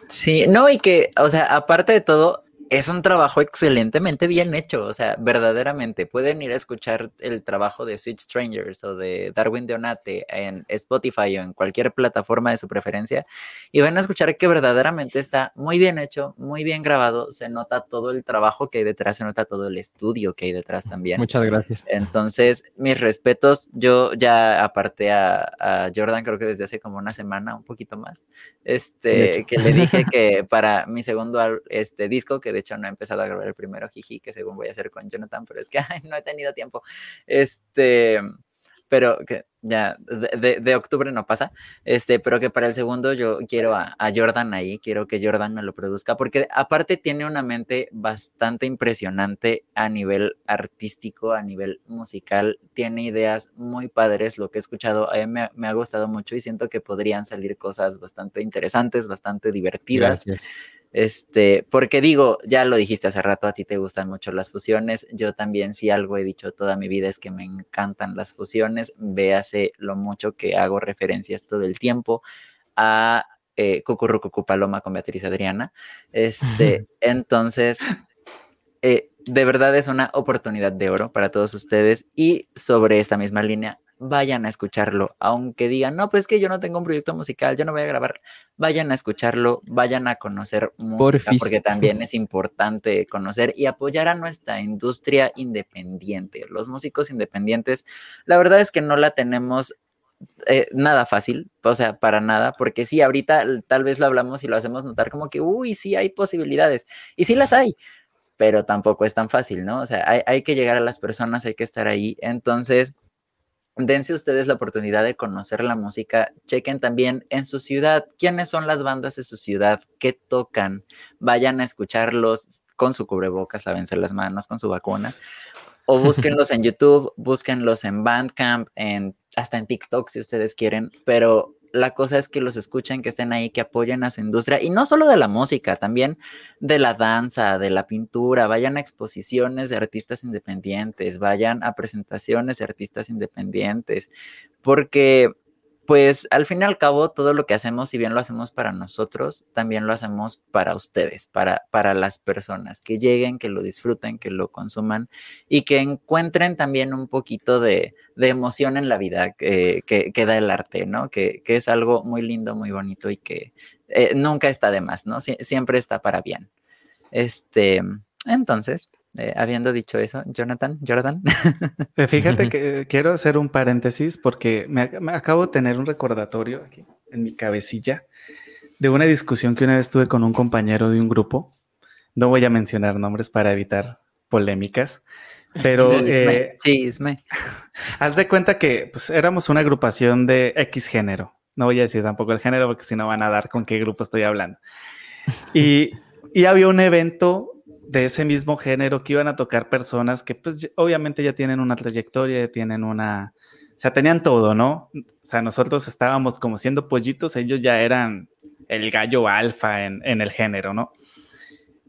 Sí, no, y que, o sea, aparte de todo, es un trabajo excelentemente bien hecho, o sea, verdaderamente. Pueden ir a escuchar el trabajo de Sweet Strangers o de Darwin Deonate en Spotify o en cualquier plataforma de su preferencia y van a escuchar que verdaderamente está muy bien hecho, muy bien grabado. Se nota todo el trabajo que hay detrás, se nota todo el estudio que hay detrás también. Muchas gracias. Entonces, mis respetos. Yo ya aparté a, Jordan, creo que desde hace como una semana, un poquito más, este, que le dije <laughs> que para mi segundo este, disco, que hecho no he empezado a grabar el primero jiji, que según voy a hacer con Jonathan, pero es que <laughs> no he tenido tiempo. Este, pero que ya de, octubre no pasa, este, pero que para el segundo yo quiero a, Jordan ahí, quiero que Jordan me lo produzca, porque aparte tiene una mente bastante impresionante a nivel artístico, a nivel musical, tiene ideas muy padres, lo que he escuchado a mí me, me ha gustado mucho y siento que podrían salir cosas bastante interesantes, bastante divertidas. Gracias. Este, porque digo, ya lo dijiste hace rato, a ti te gustan mucho las fusiones. Yo también, si algo he dicho toda mi vida es que me encantan las fusiones. Véase lo mucho que hago referencias todo el tiempo a eh, Cucurrucucu Paloma con Beatriz Adriana. Este, <laughs> entonces, eh, de verdad es una oportunidad de oro para todos ustedes y sobre esta misma línea, vayan a escucharlo, aunque digan, no, pues que yo no tengo un proyecto musical, yo no voy a grabar, vayan a escucharlo, vayan a conocer música, porque también es importante conocer y apoyar a nuestra industria independiente. Los músicos independientes, la verdad es que no la tenemos eh, nada fácil, o sea, para nada, porque sí, ahorita tal vez lo hablamos y lo hacemos notar como que, uy, sí hay posibilidades, y sí las hay, pero tampoco es tan fácil, ¿no? O sea, hay, hay que llegar a las personas, hay que estar ahí, entonces dense ustedes la oportunidad de conocer la música, chequen también en su ciudad quiénes son las bandas de su ciudad, qué tocan, vayan a escucharlos con su cubrebocas, lávense las manos con su vacuna, o <laughs> búsquenlos en YouTube, búsquenlos en Bandcamp, en, hasta en TikTok si ustedes quieren, pero la cosa es que los escuchen, que estén ahí, que apoyen a su industria y no solo de la música, también de la danza, de la pintura, vayan a exposiciones de artistas independientes, vayan a presentaciones de artistas independientes, porque pues al fin y al cabo todo lo que hacemos, si bien lo hacemos para nosotros, también lo hacemos para ustedes, para, para las personas, que lleguen, que lo disfruten, que lo consuman y que encuentren también un poquito de, emoción en la vida que, que, da el arte, ¿no? Que, es algo muy lindo, muy bonito y que eh, nunca está de más, ¿no? siempre está para bien. Este, entonces, eh, habiendo dicho eso, Jonathan, Jordan. <laughs> Eh, fíjate <laughs> que quiero hacer un paréntesis porque me, acabo de tener un recordatorio aquí en mi cabecilla de una discusión que una vez tuve con un compañero de un grupo. No voy a mencionar nombres para evitar polémicas, pero eh, <laughs> haz de cuenta que pues, éramos una agrupación de X género. No voy a decir tampoco el género porque si no van a dar con qué grupo estoy hablando. Y, y había un evento de ese mismo género que iban a tocar personas que pues obviamente ya tienen una trayectoria, ya tienen una, o sea, tenían todo, ¿no? O sea, nosotros estábamos como siendo pollitos, ellos ya eran el gallo alfa en, en el género, ¿no?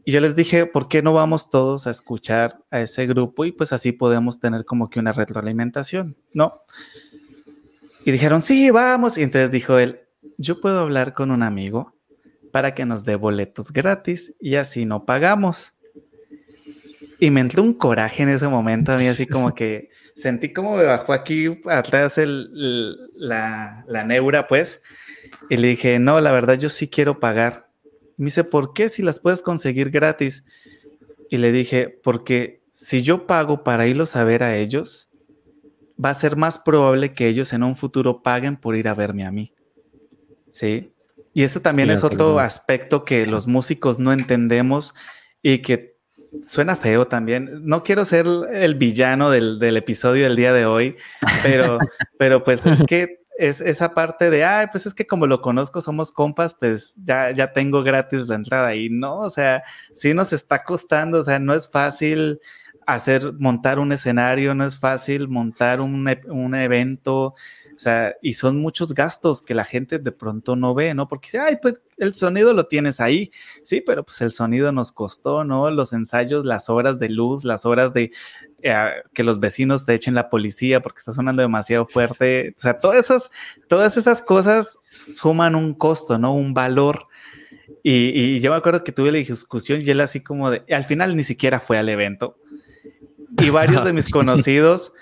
Y yo les dije, ¿por qué no vamos todos a escuchar a ese grupo? Y pues así podemos tener como que una retroalimentación, ¿no? Y dijeron, sí, vamos. Y entonces dijo él, yo puedo hablar con un amigo para que nos dé boletos gratis y así no pagamos. Y me entró un coraje en ese momento a mí, así como que sentí como me bajó aquí atrás el, la, la, neura, pues. Y le dije, no, la verdad yo sí quiero pagar. me dice, ¿por qué si las puedes conseguir gratis? Y le dije, porque si yo pago para irlos a ver a ellos, va a ser más probable que ellos en un futuro paguen por ir a verme a mí. ¿Sí? Y eso también es otro aspecto que los músicos no entendemos y que Suena feo también. No quiero ser el villano del, episodio del día de hoy, pero, <laughs> pero pues es que es esa parte de, ay, pues es que como lo conozco, somos compas, pues ya, ya tengo gratis la entrada ahí, ¿no? O sea, sí nos está costando, o sea, no es fácil hacer, montar un escenario, no es fácil montar un, un evento, o sea, y son muchos gastos que la gente de pronto no ve, ¿no? Porque dice, ay, pues el sonido lo tienes ahí. Sí, pero pues el sonido nos costó, ¿no? Los ensayos, las horas de luz, las horas de eh, que los vecinos te echen la policía porque está sonando demasiado fuerte. O sea, todas esas, todas esas cosas suman un costo, ¿no? Un valor. Y, y yo me acuerdo que tuve la discusión y él así como de, al final ni siquiera fue al evento. Y varios de mis <laughs> conocidos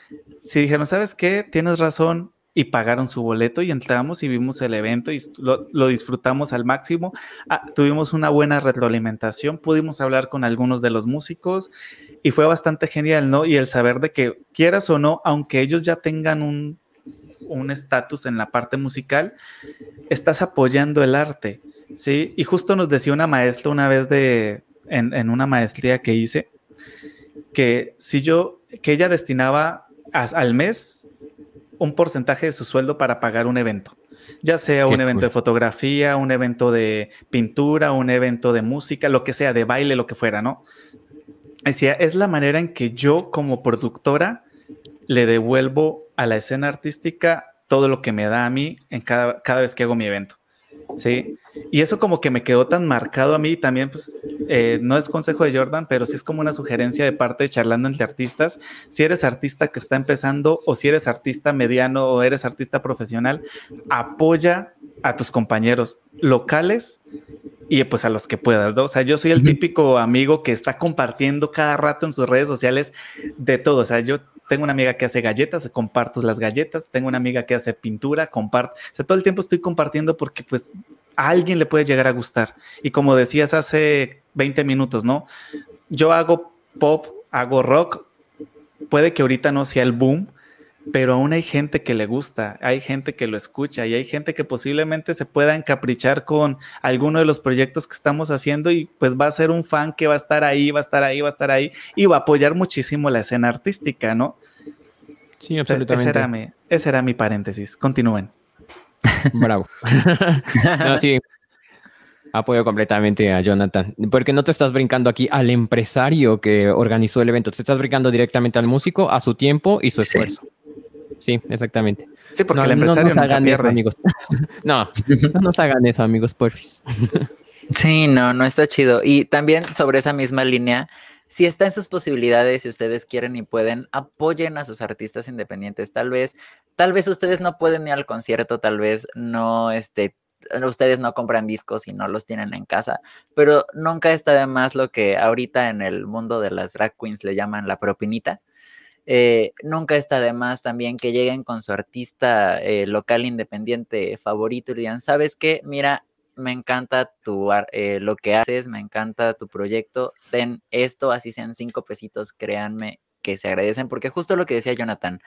sí dijeron, ¿sabes qué? Tienes razón, y pagaron su boleto y entramos y vimos el evento y lo, disfrutamos al máximo. Ah, tuvimos una buena retroalimentación, pudimos hablar con algunos de los músicos y fue bastante genial, ¿no? Y el saber de que quieras o no, aunque ellos ya tengan un estatus en la parte musical, estás apoyando el arte, ¿sí? Y justo nos decía una maestra una vez de, en, en una maestría que hice, que si yo, que ella destinaba al mes un porcentaje de su sueldo para pagar un evento, ya sea un evento de fotografía, un evento de pintura, un evento de música, lo que sea, de baile, lo que fuera, ¿no? Decía, es la manera en que yo como productora le devuelvo a la escena artística todo lo que me da a mí en cada, cada vez que hago mi evento. Sí, y eso como que me quedó tan marcado a mí también, pues eh, no es consejo de Jordan, pero sí es como una sugerencia de parte de charlando entre artistas. Si eres artista que está empezando o si eres artista mediano o eres artista profesional, apoya a tus compañeros locales y pues a los que puedas, ¿no? O sea, yo soy el típico amigo que está compartiendo cada rato en sus redes sociales de todo. O sea, yo tengo una amiga que hace galletas, comparto las galletas, tengo una amiga que hace pintura, comparto. O sea, todo el tiempo estoy compartiendo porque pues a alguien le puede llegar a gustar. Y como decías hace 20 minutos, ¿no? Yo hago pop, hago rock, puede que ahorita no sea el boom, pero aún hay gente que le gusta, hay gente que lo escucha y hay gente que posiblemente se pueda encaprichar con alguno de los proyectos que estamos haciendo y pues va a ser un fan que va a estar ahí, va a estar ahí, va a estar ahí y va a apoyar muchísimo la escena artística, ¿no? Sí, absolutamente. Ese era mi, ese era mi paréntesis. Continúen. <laughs> Bravo. <laughs> no, sí, Apoyo completamente a Jonathan, porque no te estás brincando aquí al empresario que organizó el evento, te estás brincando directamente al músico, a su tiempo y su esfuerzo. Sí, exactamente. Sí, porque el empresario no nos hagan eso, amigos. <laughs> no, no nos hagan eso, amigos, porfis. sí, no, no está chido. Y también sobre esa misma línea, si está en sus posibilidades, si ustedes quieren y pueden, apoyen a sus artistas independientes. Tal vez, tal vez ustedes no pueden ir al concierto, tal vez no este, ustedes no compran discos y no los tienen en casa, pero nunca está de más lo que ahorita en el mundo de las drag queens le llaman la propinita. Eh, nunca está de más también que lleguen con su artista eh, local independiente favorito y digan, ¿sabes qué? Mira, me encanta tu, eh, lo que haces, me encanta tu proyecto, ten esto, así sean cinco pesitos, créanme que se agradecen, porque justo lo que decía Jonathan,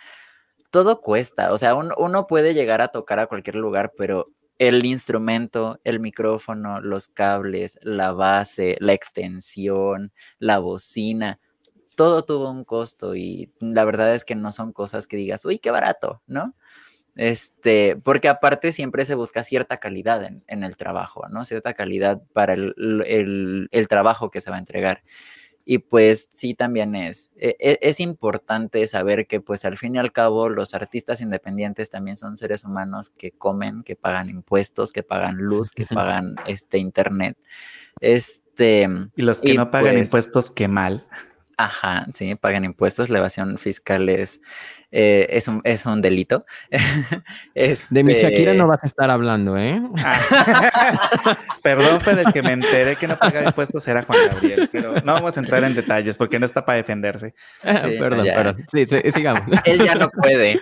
todo cuesta, o sea, uno puede llegar a tocar a cualquier lugar, pero el instrumento, el micrófono, los cables, la base, la extensión, la bocina, todo tuvo un costo y la verdad es que no son cosas que digas, uy, qué barato, ¿no? Este, porque aparte siempre se busca cierta calidad en, el trabajo, ¿no? Cierta calidad para el, el trabajo que se va a entregar. Y pues sí, también es, e, e, es, importante saber que pues al fin y al cabo los artistas independientes también son seres humanos que comen, que pagan impuestos, que pagan luz, que <laughs> pagan este internet. Este, y los que no pagan pues impuestos, qué mal. Ajá, sí, pagan impuestos, la evasión fiscal es eh, es, un, es un delito. <laughs> De mi Shakira no este vas a estar hablando, ¿eh? Ah. <laughs> Perdón, pero el que me enteré que no pagaba impuestos era Juan Gabriel, pero no vamos a entrar en detalles porque no está para defenderse. perdón, perdón. Sí, sigamos. <laughs> Él ya no puede.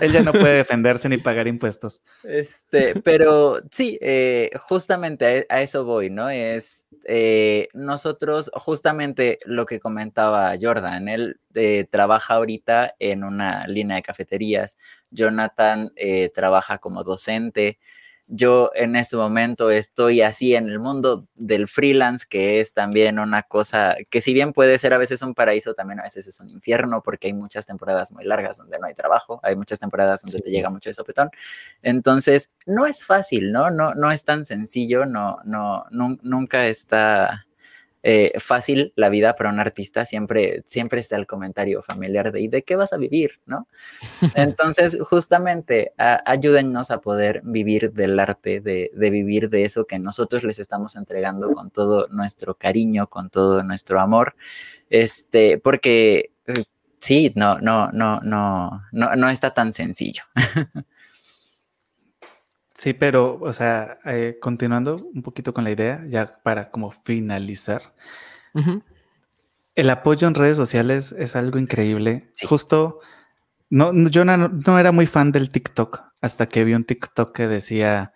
Él ya no puede defenderse ni pagar impuestos. Este, pero sí, eh, justamente a, eso voy, ¿no? Es eh, nosotros, justamente lo que comentaba Jordan, él trabaja ahorita en una línea de cafeterías. Jonathan eh, trabaja como docente. Yo en este momento estoy así en el mundo del freelance, que es también una cosa que si bien puede ser a veces un paraíso, también a veces es un infierno, porque hay muchas temporadas muy largas donde no hay trabajo, hay muchas temporadas donde te llega mucho de sopetón. Entonces, no es fácil, ¿no? No, no es tan sencillo, no, no, nunca está eh, fácil la vida para un artista, siempre, siempre está el comentario familiar de ¿y de qué vas a vivir? ¿no? <laughs> Entonces, justamente, ayúdennos a poder vivir del arte, de, vivir de eso que nosotros les estamos entregando con todo nuestro cariño, con todo nuestro amor, este, porque eh, sí, no, no, no, no, no, no está tan sencillo. <laughs> Sí, pero, o sea, eh, continuando un poquito con la idea, ya para como finalizar, el apoyo en redes sociales es algo increíble. Justo, no, yo no, era muy fan del TikTok hasta que vi un TikTok que decía,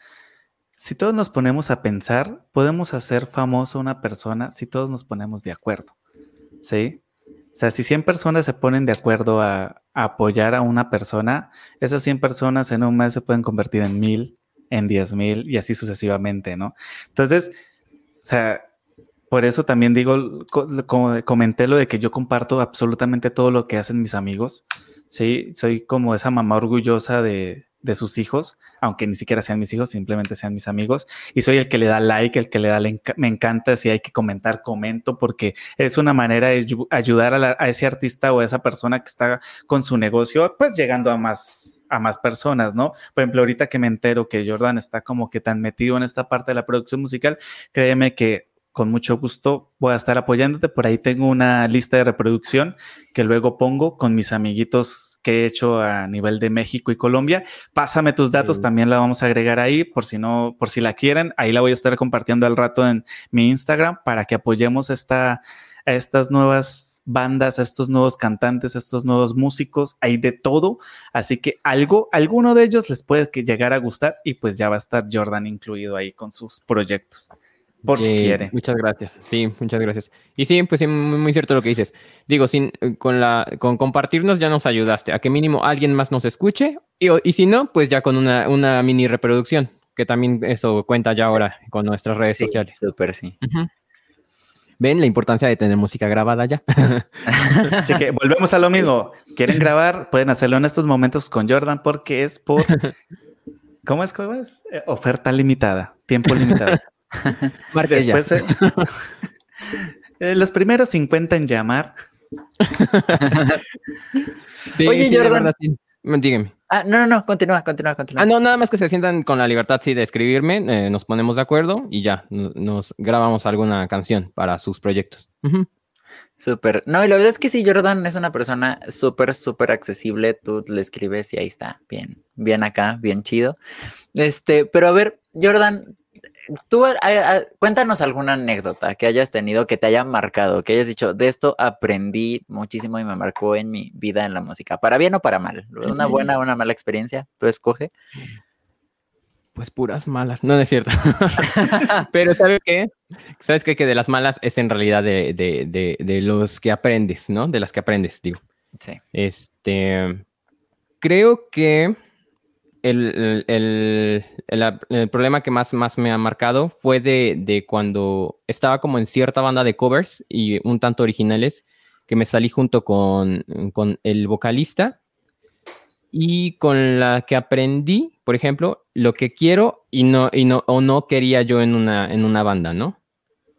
si todos nos ponemos a pensar, podemos hacer famoso a una persona si todos nos ponemos de acuerdo. ¿Sí? O sea, si 100 personas se ponen de acuerdo a, a apoyar a una persona, esas 100 personas en un mes se pueden convertir en mil, en 10 mil y así sucesivamente, ¿no? Entonces, o sea, por eso también digo, como comenté lo de que yo comparto absolutamente todo lo que hacen mis amigos, ¿sí? Soy como esa mamá orgullosa de, de sus hijos, aunque ni siquiera sean mis hijos, simplemente sean mis amigos. Y soy el que le da like, el que le da, me encanta si hay que comentar, comento, porque es una manera de ayudar a, a, ese artista o a esa persona que está con su negocio, pues llegando a más, a más personas, ¿no? Por ejemplo, ahorita que me entero que Jordan está como que tan metido en esta parte de la producción musical, créeme que con mucho gusto voy a estar apoyándote. Por ahí tengo una lista de reproducción que luego pongo con mis amiguitos que he hecho a nivel de México y Colombia. Pásame tus datos, también la vamos a agregar ahí por si no, por si la quieren. Ahí la voy a estar compartiendo al rato en mi Instagram para que apoyemos esta, a estas nuevas bandas, a estos nuevos cantantes, a estos nuevos músicos, hay de todo, así que algo, alguno de ellos les puede llegar a gustar y pues ya va a estar Jordan incluido ahí con sus proyectos. Por si quiere. Muchas gracias. Sí, muchas gracias. Y sí, pues sí, muy, cierto lo que dices. Digo, sin, con, la, con compartirnos ya nos ayudaste a que mínimo alguien más nos escuche y, y si no, pues ya con una, una, mini reproducción, que también eso cuenta ya ahora con nuestras redes sí, sociales. Súper, sí. ¿Ven la importancia de tener música grabada ya? <laughs> Así que volvemos a lo mismo. ¿Quieren grabar? Pueden hacerlo en estos momentos con Jordan porque es por... <laughs> ¿Cómo es? ¿Cómo es? Eh, oferta limitada, tiempo limitado. <laughs> <laughs> Después, eh, <laughs> eh, los primeros 50 en llamar. <laughs> Oye, Jordan. Dígame. Ah, no, no, no, continúa, continúa, continúa. Ah, no, nada más que se sientan con la libertad, sí, de escribirme, eh, nos ponemos de acuerdo y ya, nos grabamos alguna canción para sus proyectos. Súper. No, y la verdad es que sí, Jordan es una persona súper, súper accesible. Tú le escribes y ahí está, bien, bien acá, bien chido. Este, pero a ver, Jordan, tú cuéntanos alguna anécdota que hayas tenido que te haya marcado, que hayas dicho, de esto aprendí muchísimo y me marcó en mi vida en la música, para bien o para mal, una buena o una mala experiencia, tú escoge. Pues puras malas, no, es cierto. <laughs> Pero ¿sabes qué? ¿Sabes qué? Que de las malas es en realidad de, de, de los que aprendes, ¿no? De las que aprendes, digo. Sí. Este, creo que el, problema que más, más me ha marcado fue de, cuando estaba como en cierta banda de covers y un tanto originales, que me salí junto con, el vocalista y con la que aprendí, por ejemplo, lo que quiero y no, y no, o no quería yo en una, en una banda, ¿no?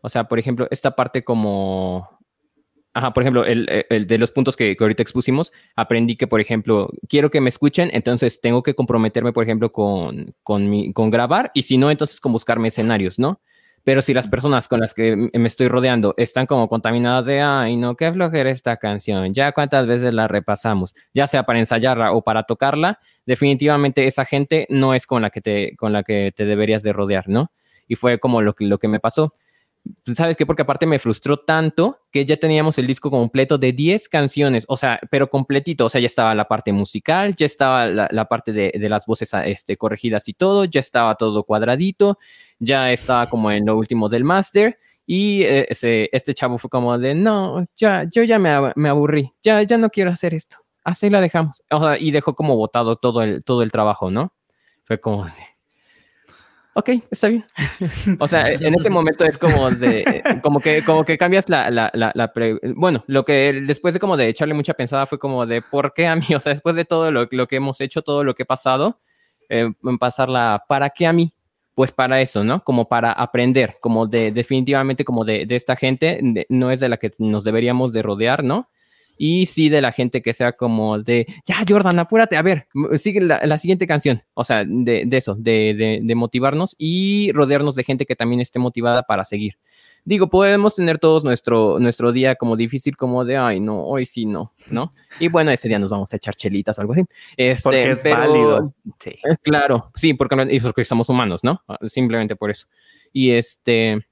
O sea, por ejemplo, esta parte como Ajá, por ejemplo, el, de los puntos que, ahorita expusimos, aprendí que, por ejemplo, quiero que me escuchen, entonces tengo que comprometerme, por ejemplo, con, con, mi, con grabar y si no, entonces con buscarme escenarios, ¿no? Pero si las personas con las que me estoy rodeando están como contaminadas de, ay, no, qué flojera esta canción, ya cuántas veces la repasamos, ya sea para ensayarla o para tocarla, definitivamente esa gente no es con la que te, con la que te deberías de rodear, ¿no? Y fue como lo que, lo que me pasó. ¿Sabes qué? Porque aparte me frustró tanto que ya teníamos el disco completo de 10 canciones, o sea, pero completito, o sea, ya estaba la parte musical, ya estaba la, parte de, las voces este, corregidas y todo, ya estaba todo cuadradito, ya estaba como en lo último del máster y eh, este chavo fue como de, no, ya, yo ya me, me, aburrí, ya, ya no quiero hacer esto, así la dejamos, o sea, y dejó como botado todo el, todo el trabajo, ¿no? Fue como de, ok, está bien. o sea, <laughs> en ese momento es como de, como que, como que cambias la, la, la, bueno, lo que después de como de echarle mucha pensada fue como de, ¿por qué a mí? <laughs> O sea, después de todo lo, lo que hemos hecho, todo lo que he pasado, eh, pasarla, ¿para qué a mí? Pues para eso, ¿no? Como para aprender, como de, definitivamente como de, de esta gente, no es de la que nos deberíamos de rodear, ¿no? Y sí de la gente que sea como de, ya Jordan, apúrate, a ver, sigue la, siguiente canción, o sea, de, eso, de, de, motivarnos y rodearnos de gente que también esté motivada para seguir. Digo, podemos tener todos nuestro, nuestro día como difícil, como de, ay, no, hoy sí no, ¿no? Y bueno, ese día nos vamos a echar chelitas o algo así. Este, porque es válido. Sí. Claro, sí, porque, porque somos humanos, ¿no? Simplemente por eso. Y este,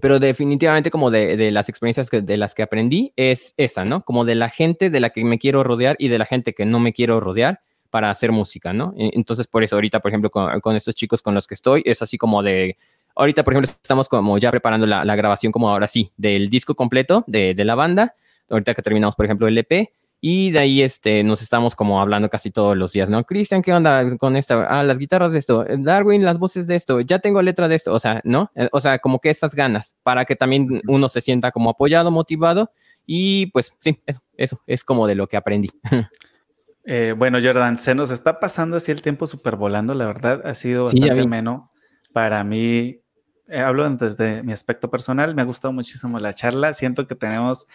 pero definitivamente como de, las experiencias de las que aprendí es esa, ¿no? Como de la gente de la que me quiero rodear y de la gente que no me quiero rodear para hacer música, ¿no? E, entonces, por eso ahorita, por ejemplo, con, estos chicos con los que estoy, es así como de, ahorita, por ejemplo, estamos como ya preparando la, grabación como ahora sí, del disco completo de, de la banda, ahorita que terminamos, por ejemplo, el EP, y de ahí este, nos estamos como hablando casi todos los días, ¿no? Cristian, ¿qué onda con esta? Ah, las guitarras de esto, Darwin, las voces de esto, ya tengo letra de esto, o sea, ¿no? Eh, o sea, como que esas ganas para que también uno se sienta como apoyado, motivado y pues sí, eso, eso es como de lo que aprendí. <laughs> Eh, bueno, Jordan, se nos está pasando así el tiempo súper volando, la verdad ha sido bastante ameno para mí hablo desde mi aspecto personal, me ha gustado muchísimo la charla, siento que tenemos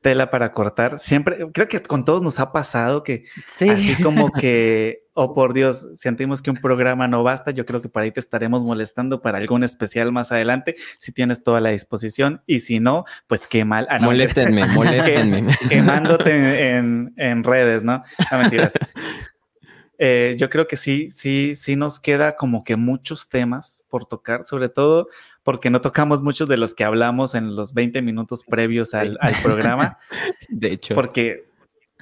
tela para cortar, siempre, creo que con todos nos ha pasado que así como <laughs> que oh por Dios, sentimos que un programa no basta, yo creo que para ahí te estaremos molestando para algún especial más adelante, si tienes toda la disposición, y si no, pues qué mal. Ah, moléstenme, moléstenme. <laughs> quemándote en, en, redes, ¿no? No mentiras. <laughs> Eh, yo creo que sí, sí, sí nos queda como que muchos temas por tocar, sobre todo porque no tocamos muchos de los que hablamos en los 20 minutos previos al, al programa. <laughs> De hecho. Porque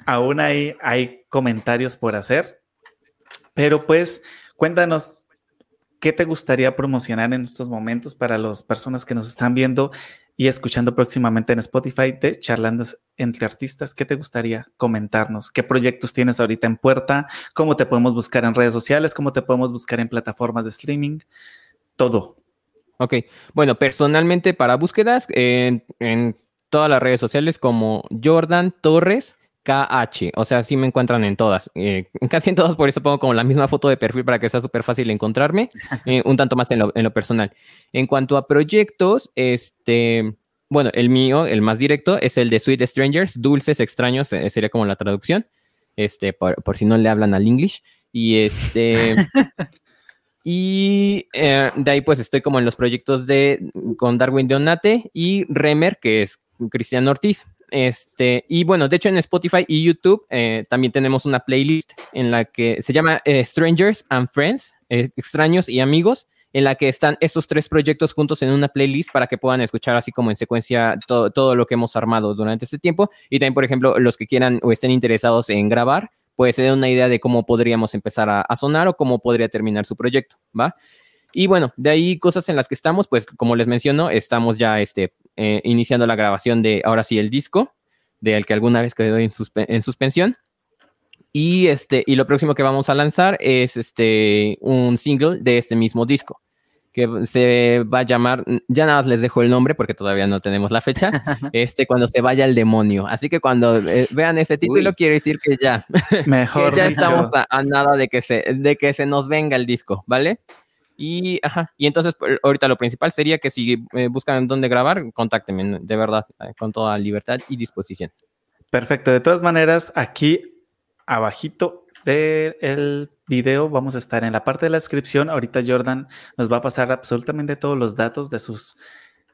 aún hay, hay comentarios por hacer. Pero pues, cuéntanos, ¿qué te gustaría promocionar en estos momentos para las personas que nos están viendo y escuchando próximamente en Spotify de Charlando entre Artistas? ¿Qué te gustaría comentarnos? ¿Qué proyectos tienes ahorita en puerta? ¿Cómo te podemos buscar en redes sociales? ¿Cómo te podemos buscar en plataformas de streaming? Todo. Ok, bueno, personalmente para búsquedas en, en todas las redes sociales como Jordan Torres KH, o sea, sí me encuentran en todas, eh, <laughs> casi en todas, por eso pongo como la misma foto de perfil para que sea súper fácil encontrarme, <laughs> eh, un tanto más en lo, en lo, personal. En cuanto a proyectos, este, bueno, el mío, el más directo, es el de Sweet Strangers, Dulces Extraños, eh, sería como la traducción, este, por, por si no le hablan al English, y este... <laughs> Y de ahí pues estoy como en los proyectos de con Darwin Donate y Remer, que es Cristian Ortiz. Este, y bueno, de hecho en Spotify y YouTube eh, también tenemos una playlist en la que se llama eh, Strangers and Friends, eh, extraños y amigos, en la que están esos tres proyectos juntos en una playlist para que puedan escuchar así como en secuencia todo, todo lo que hemos armado durante este tiempo. Y también, por ejemplo, los que quieran o estén interesados en grabar, pues se den una idea de cómo podríamos empezar a, a sonar o cómo podría terminar su proyecto, ¿va? Y bueno, de ahí cosas en las que estamos, pues como les menciono, estamos ya este, eh, iniciando la grabación de ahora sí el disco, del que alguna vez quedó en, en, suspensión. Y, este, y lo próximo que vamos a lanzar es este, un single de este mismo disco, que se va a llamar, ya nada más les dejo el nombre porque todavía no tenemos la fecha, <laughs> este, cuando se vaya el demonio. Así que cuando eh, vean ese título, quiere decir que ya, <laughs> mejor ya estamos a, a, nada de que, se, de que se nos venga el disco, ¿vale? Y, ajá, y entonces pues, ahorita lo principal sería que si eh, buscan dónde grabar, contáctenme, de verdad, eh, con toda libertad y disposición. Perfecto. De todas maneras, aquí abajito del video vamos a estar en la parte de la descripción. Ahorita Jordan nos va a pasar absolutamente todos los datos de sus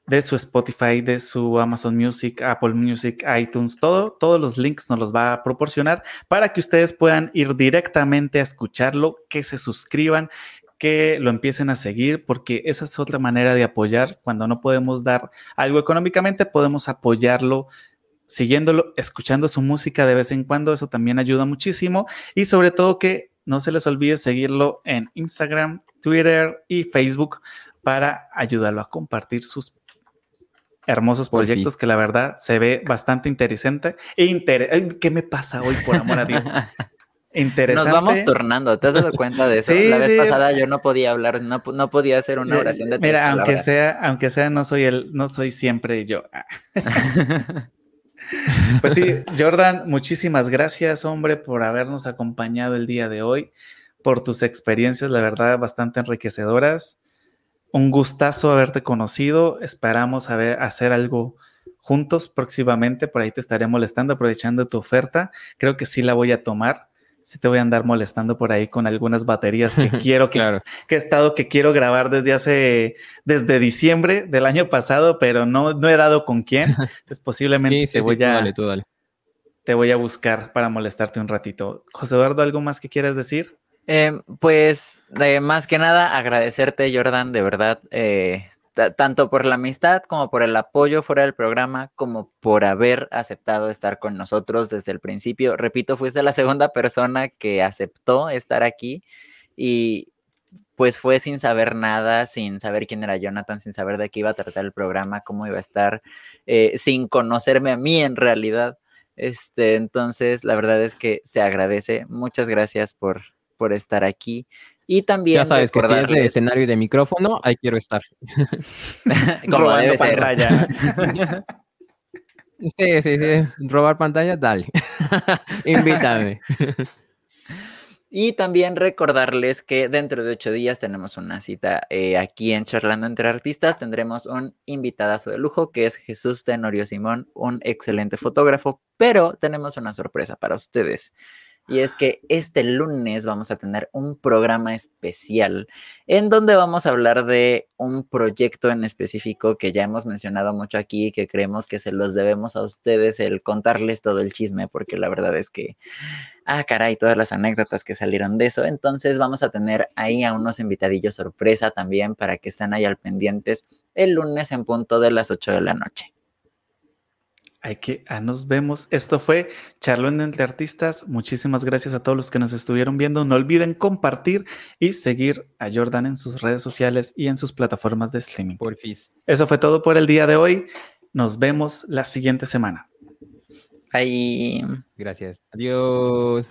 de su Spotify, de su Amazon Music, Apple Music, iTunes, todo, todos los links nos los va a proporcionar para que ustedes puedan ir directamente a escucharlo, que se suscriban que lo empiecen a seguir, porque esa es otra manera de apoyar. Cuando no podemos dar algo económicamente, podemos apoyarlo siguiéndolo, escuchando su música de vez en cuando, eso también ayuda muchísimo. Y sobre todo que no se les olvide seguirlo en Instagram, Twitter y Facebook para ayudarlo a compartir sus hermosos proyectos que la verdad se ve bastante interesante. E ¿Qué me pasa hoy, por amor a Dios? <laughs> Interesante. Nos vamos tornando, ¿te has dado cuenta de eso? <laughs> la vez pasada yo no podía hablar, no, no podía hacer una oración de tres Mira, aunque sea, aunque sea, no soy el, no soy siempre yo. <laughs> pues sí, <laughs> Jordan, muchísimas gracias, hombre, por habernos acompañado el día de hoy, por tus experiencias, la verdad, bastante enriquecedoras. Un gustazo haberte conocido. Esperamos hacer algo juntos próximamente. Por ahí te estaré molestando, aprovechando tu oferta. Creo que sí la voy a tomar sí te voy a andar molestando por ahí con algunas baterías que <laughs> quiero, que, que, he estado, que quiero grabar desde hace, desde diciembre del año pasado, pero no, no he dado con quién. <laughs> Pues posiblemente te voy a... Te voy a buscar para molestarte un ratito. José Eduardo, ¿algo más que quieras decir? Eh, pues, más que nada, agradecerte, Jordan, de verdad. Eh, tanto por la amistad como por el apoyo fuera del programa, como por haber aceptado estar con nosotros desde el principio. Repito, fuiste la segunda persona que aceptó estar aquí y pues fue sin saber nada, sin saber quién era Jonathan, sin saber de qué iba a tratar el programa, cómo iba a estar, eh, sin conocerme a mí en realidad. Este, entonces, la verdad es que se agradece. Muchas gracias por, por estar aquí. Y también. Ya sabes que si es de escenario y de micrófono, ahí quiero estar. <laughs> Como debe ser. <laughs> Sí, sí, sí. Robar pantalla, dale. <laughs> Invítame. Y también recordarles que dentro de ocho días tenemos una cita eh, aquí en Charlando entre Artistas. Tendremos un invitadazo de lujo que es Jesús Tenorio Simón, un excelente fotógrafo, pero tenemos una sorpresa para ustedes. Y es que este lunes vamos a tener un programa especial en donde vamos a hablar de un proyecto en específico que ya hemos mencionado mucho aquí y que creemos que se los debemos a ustedes el contarles todo el chisme, porque la verdad es que, ah, caray, todas las anécdotas que salieron de eso. Entonces vamos a tener ahí a unos invitadillos sorpresa también para que estén ahí al pendientes el lunes en punto de las 8 de la noche. Hay que, ah, nos vemos. Esto fue Charlando entre Artistas. Muchísimas gracias a todos los que nos estuvieron viendo. No olviden compartir y seguir a Jordan en sus redes sociales y en sus plataformas de streaming. Porfis. Eso fue todo por el día de hoy. Nos vemos la siguiente semana. Bye. Gracias. Adiós.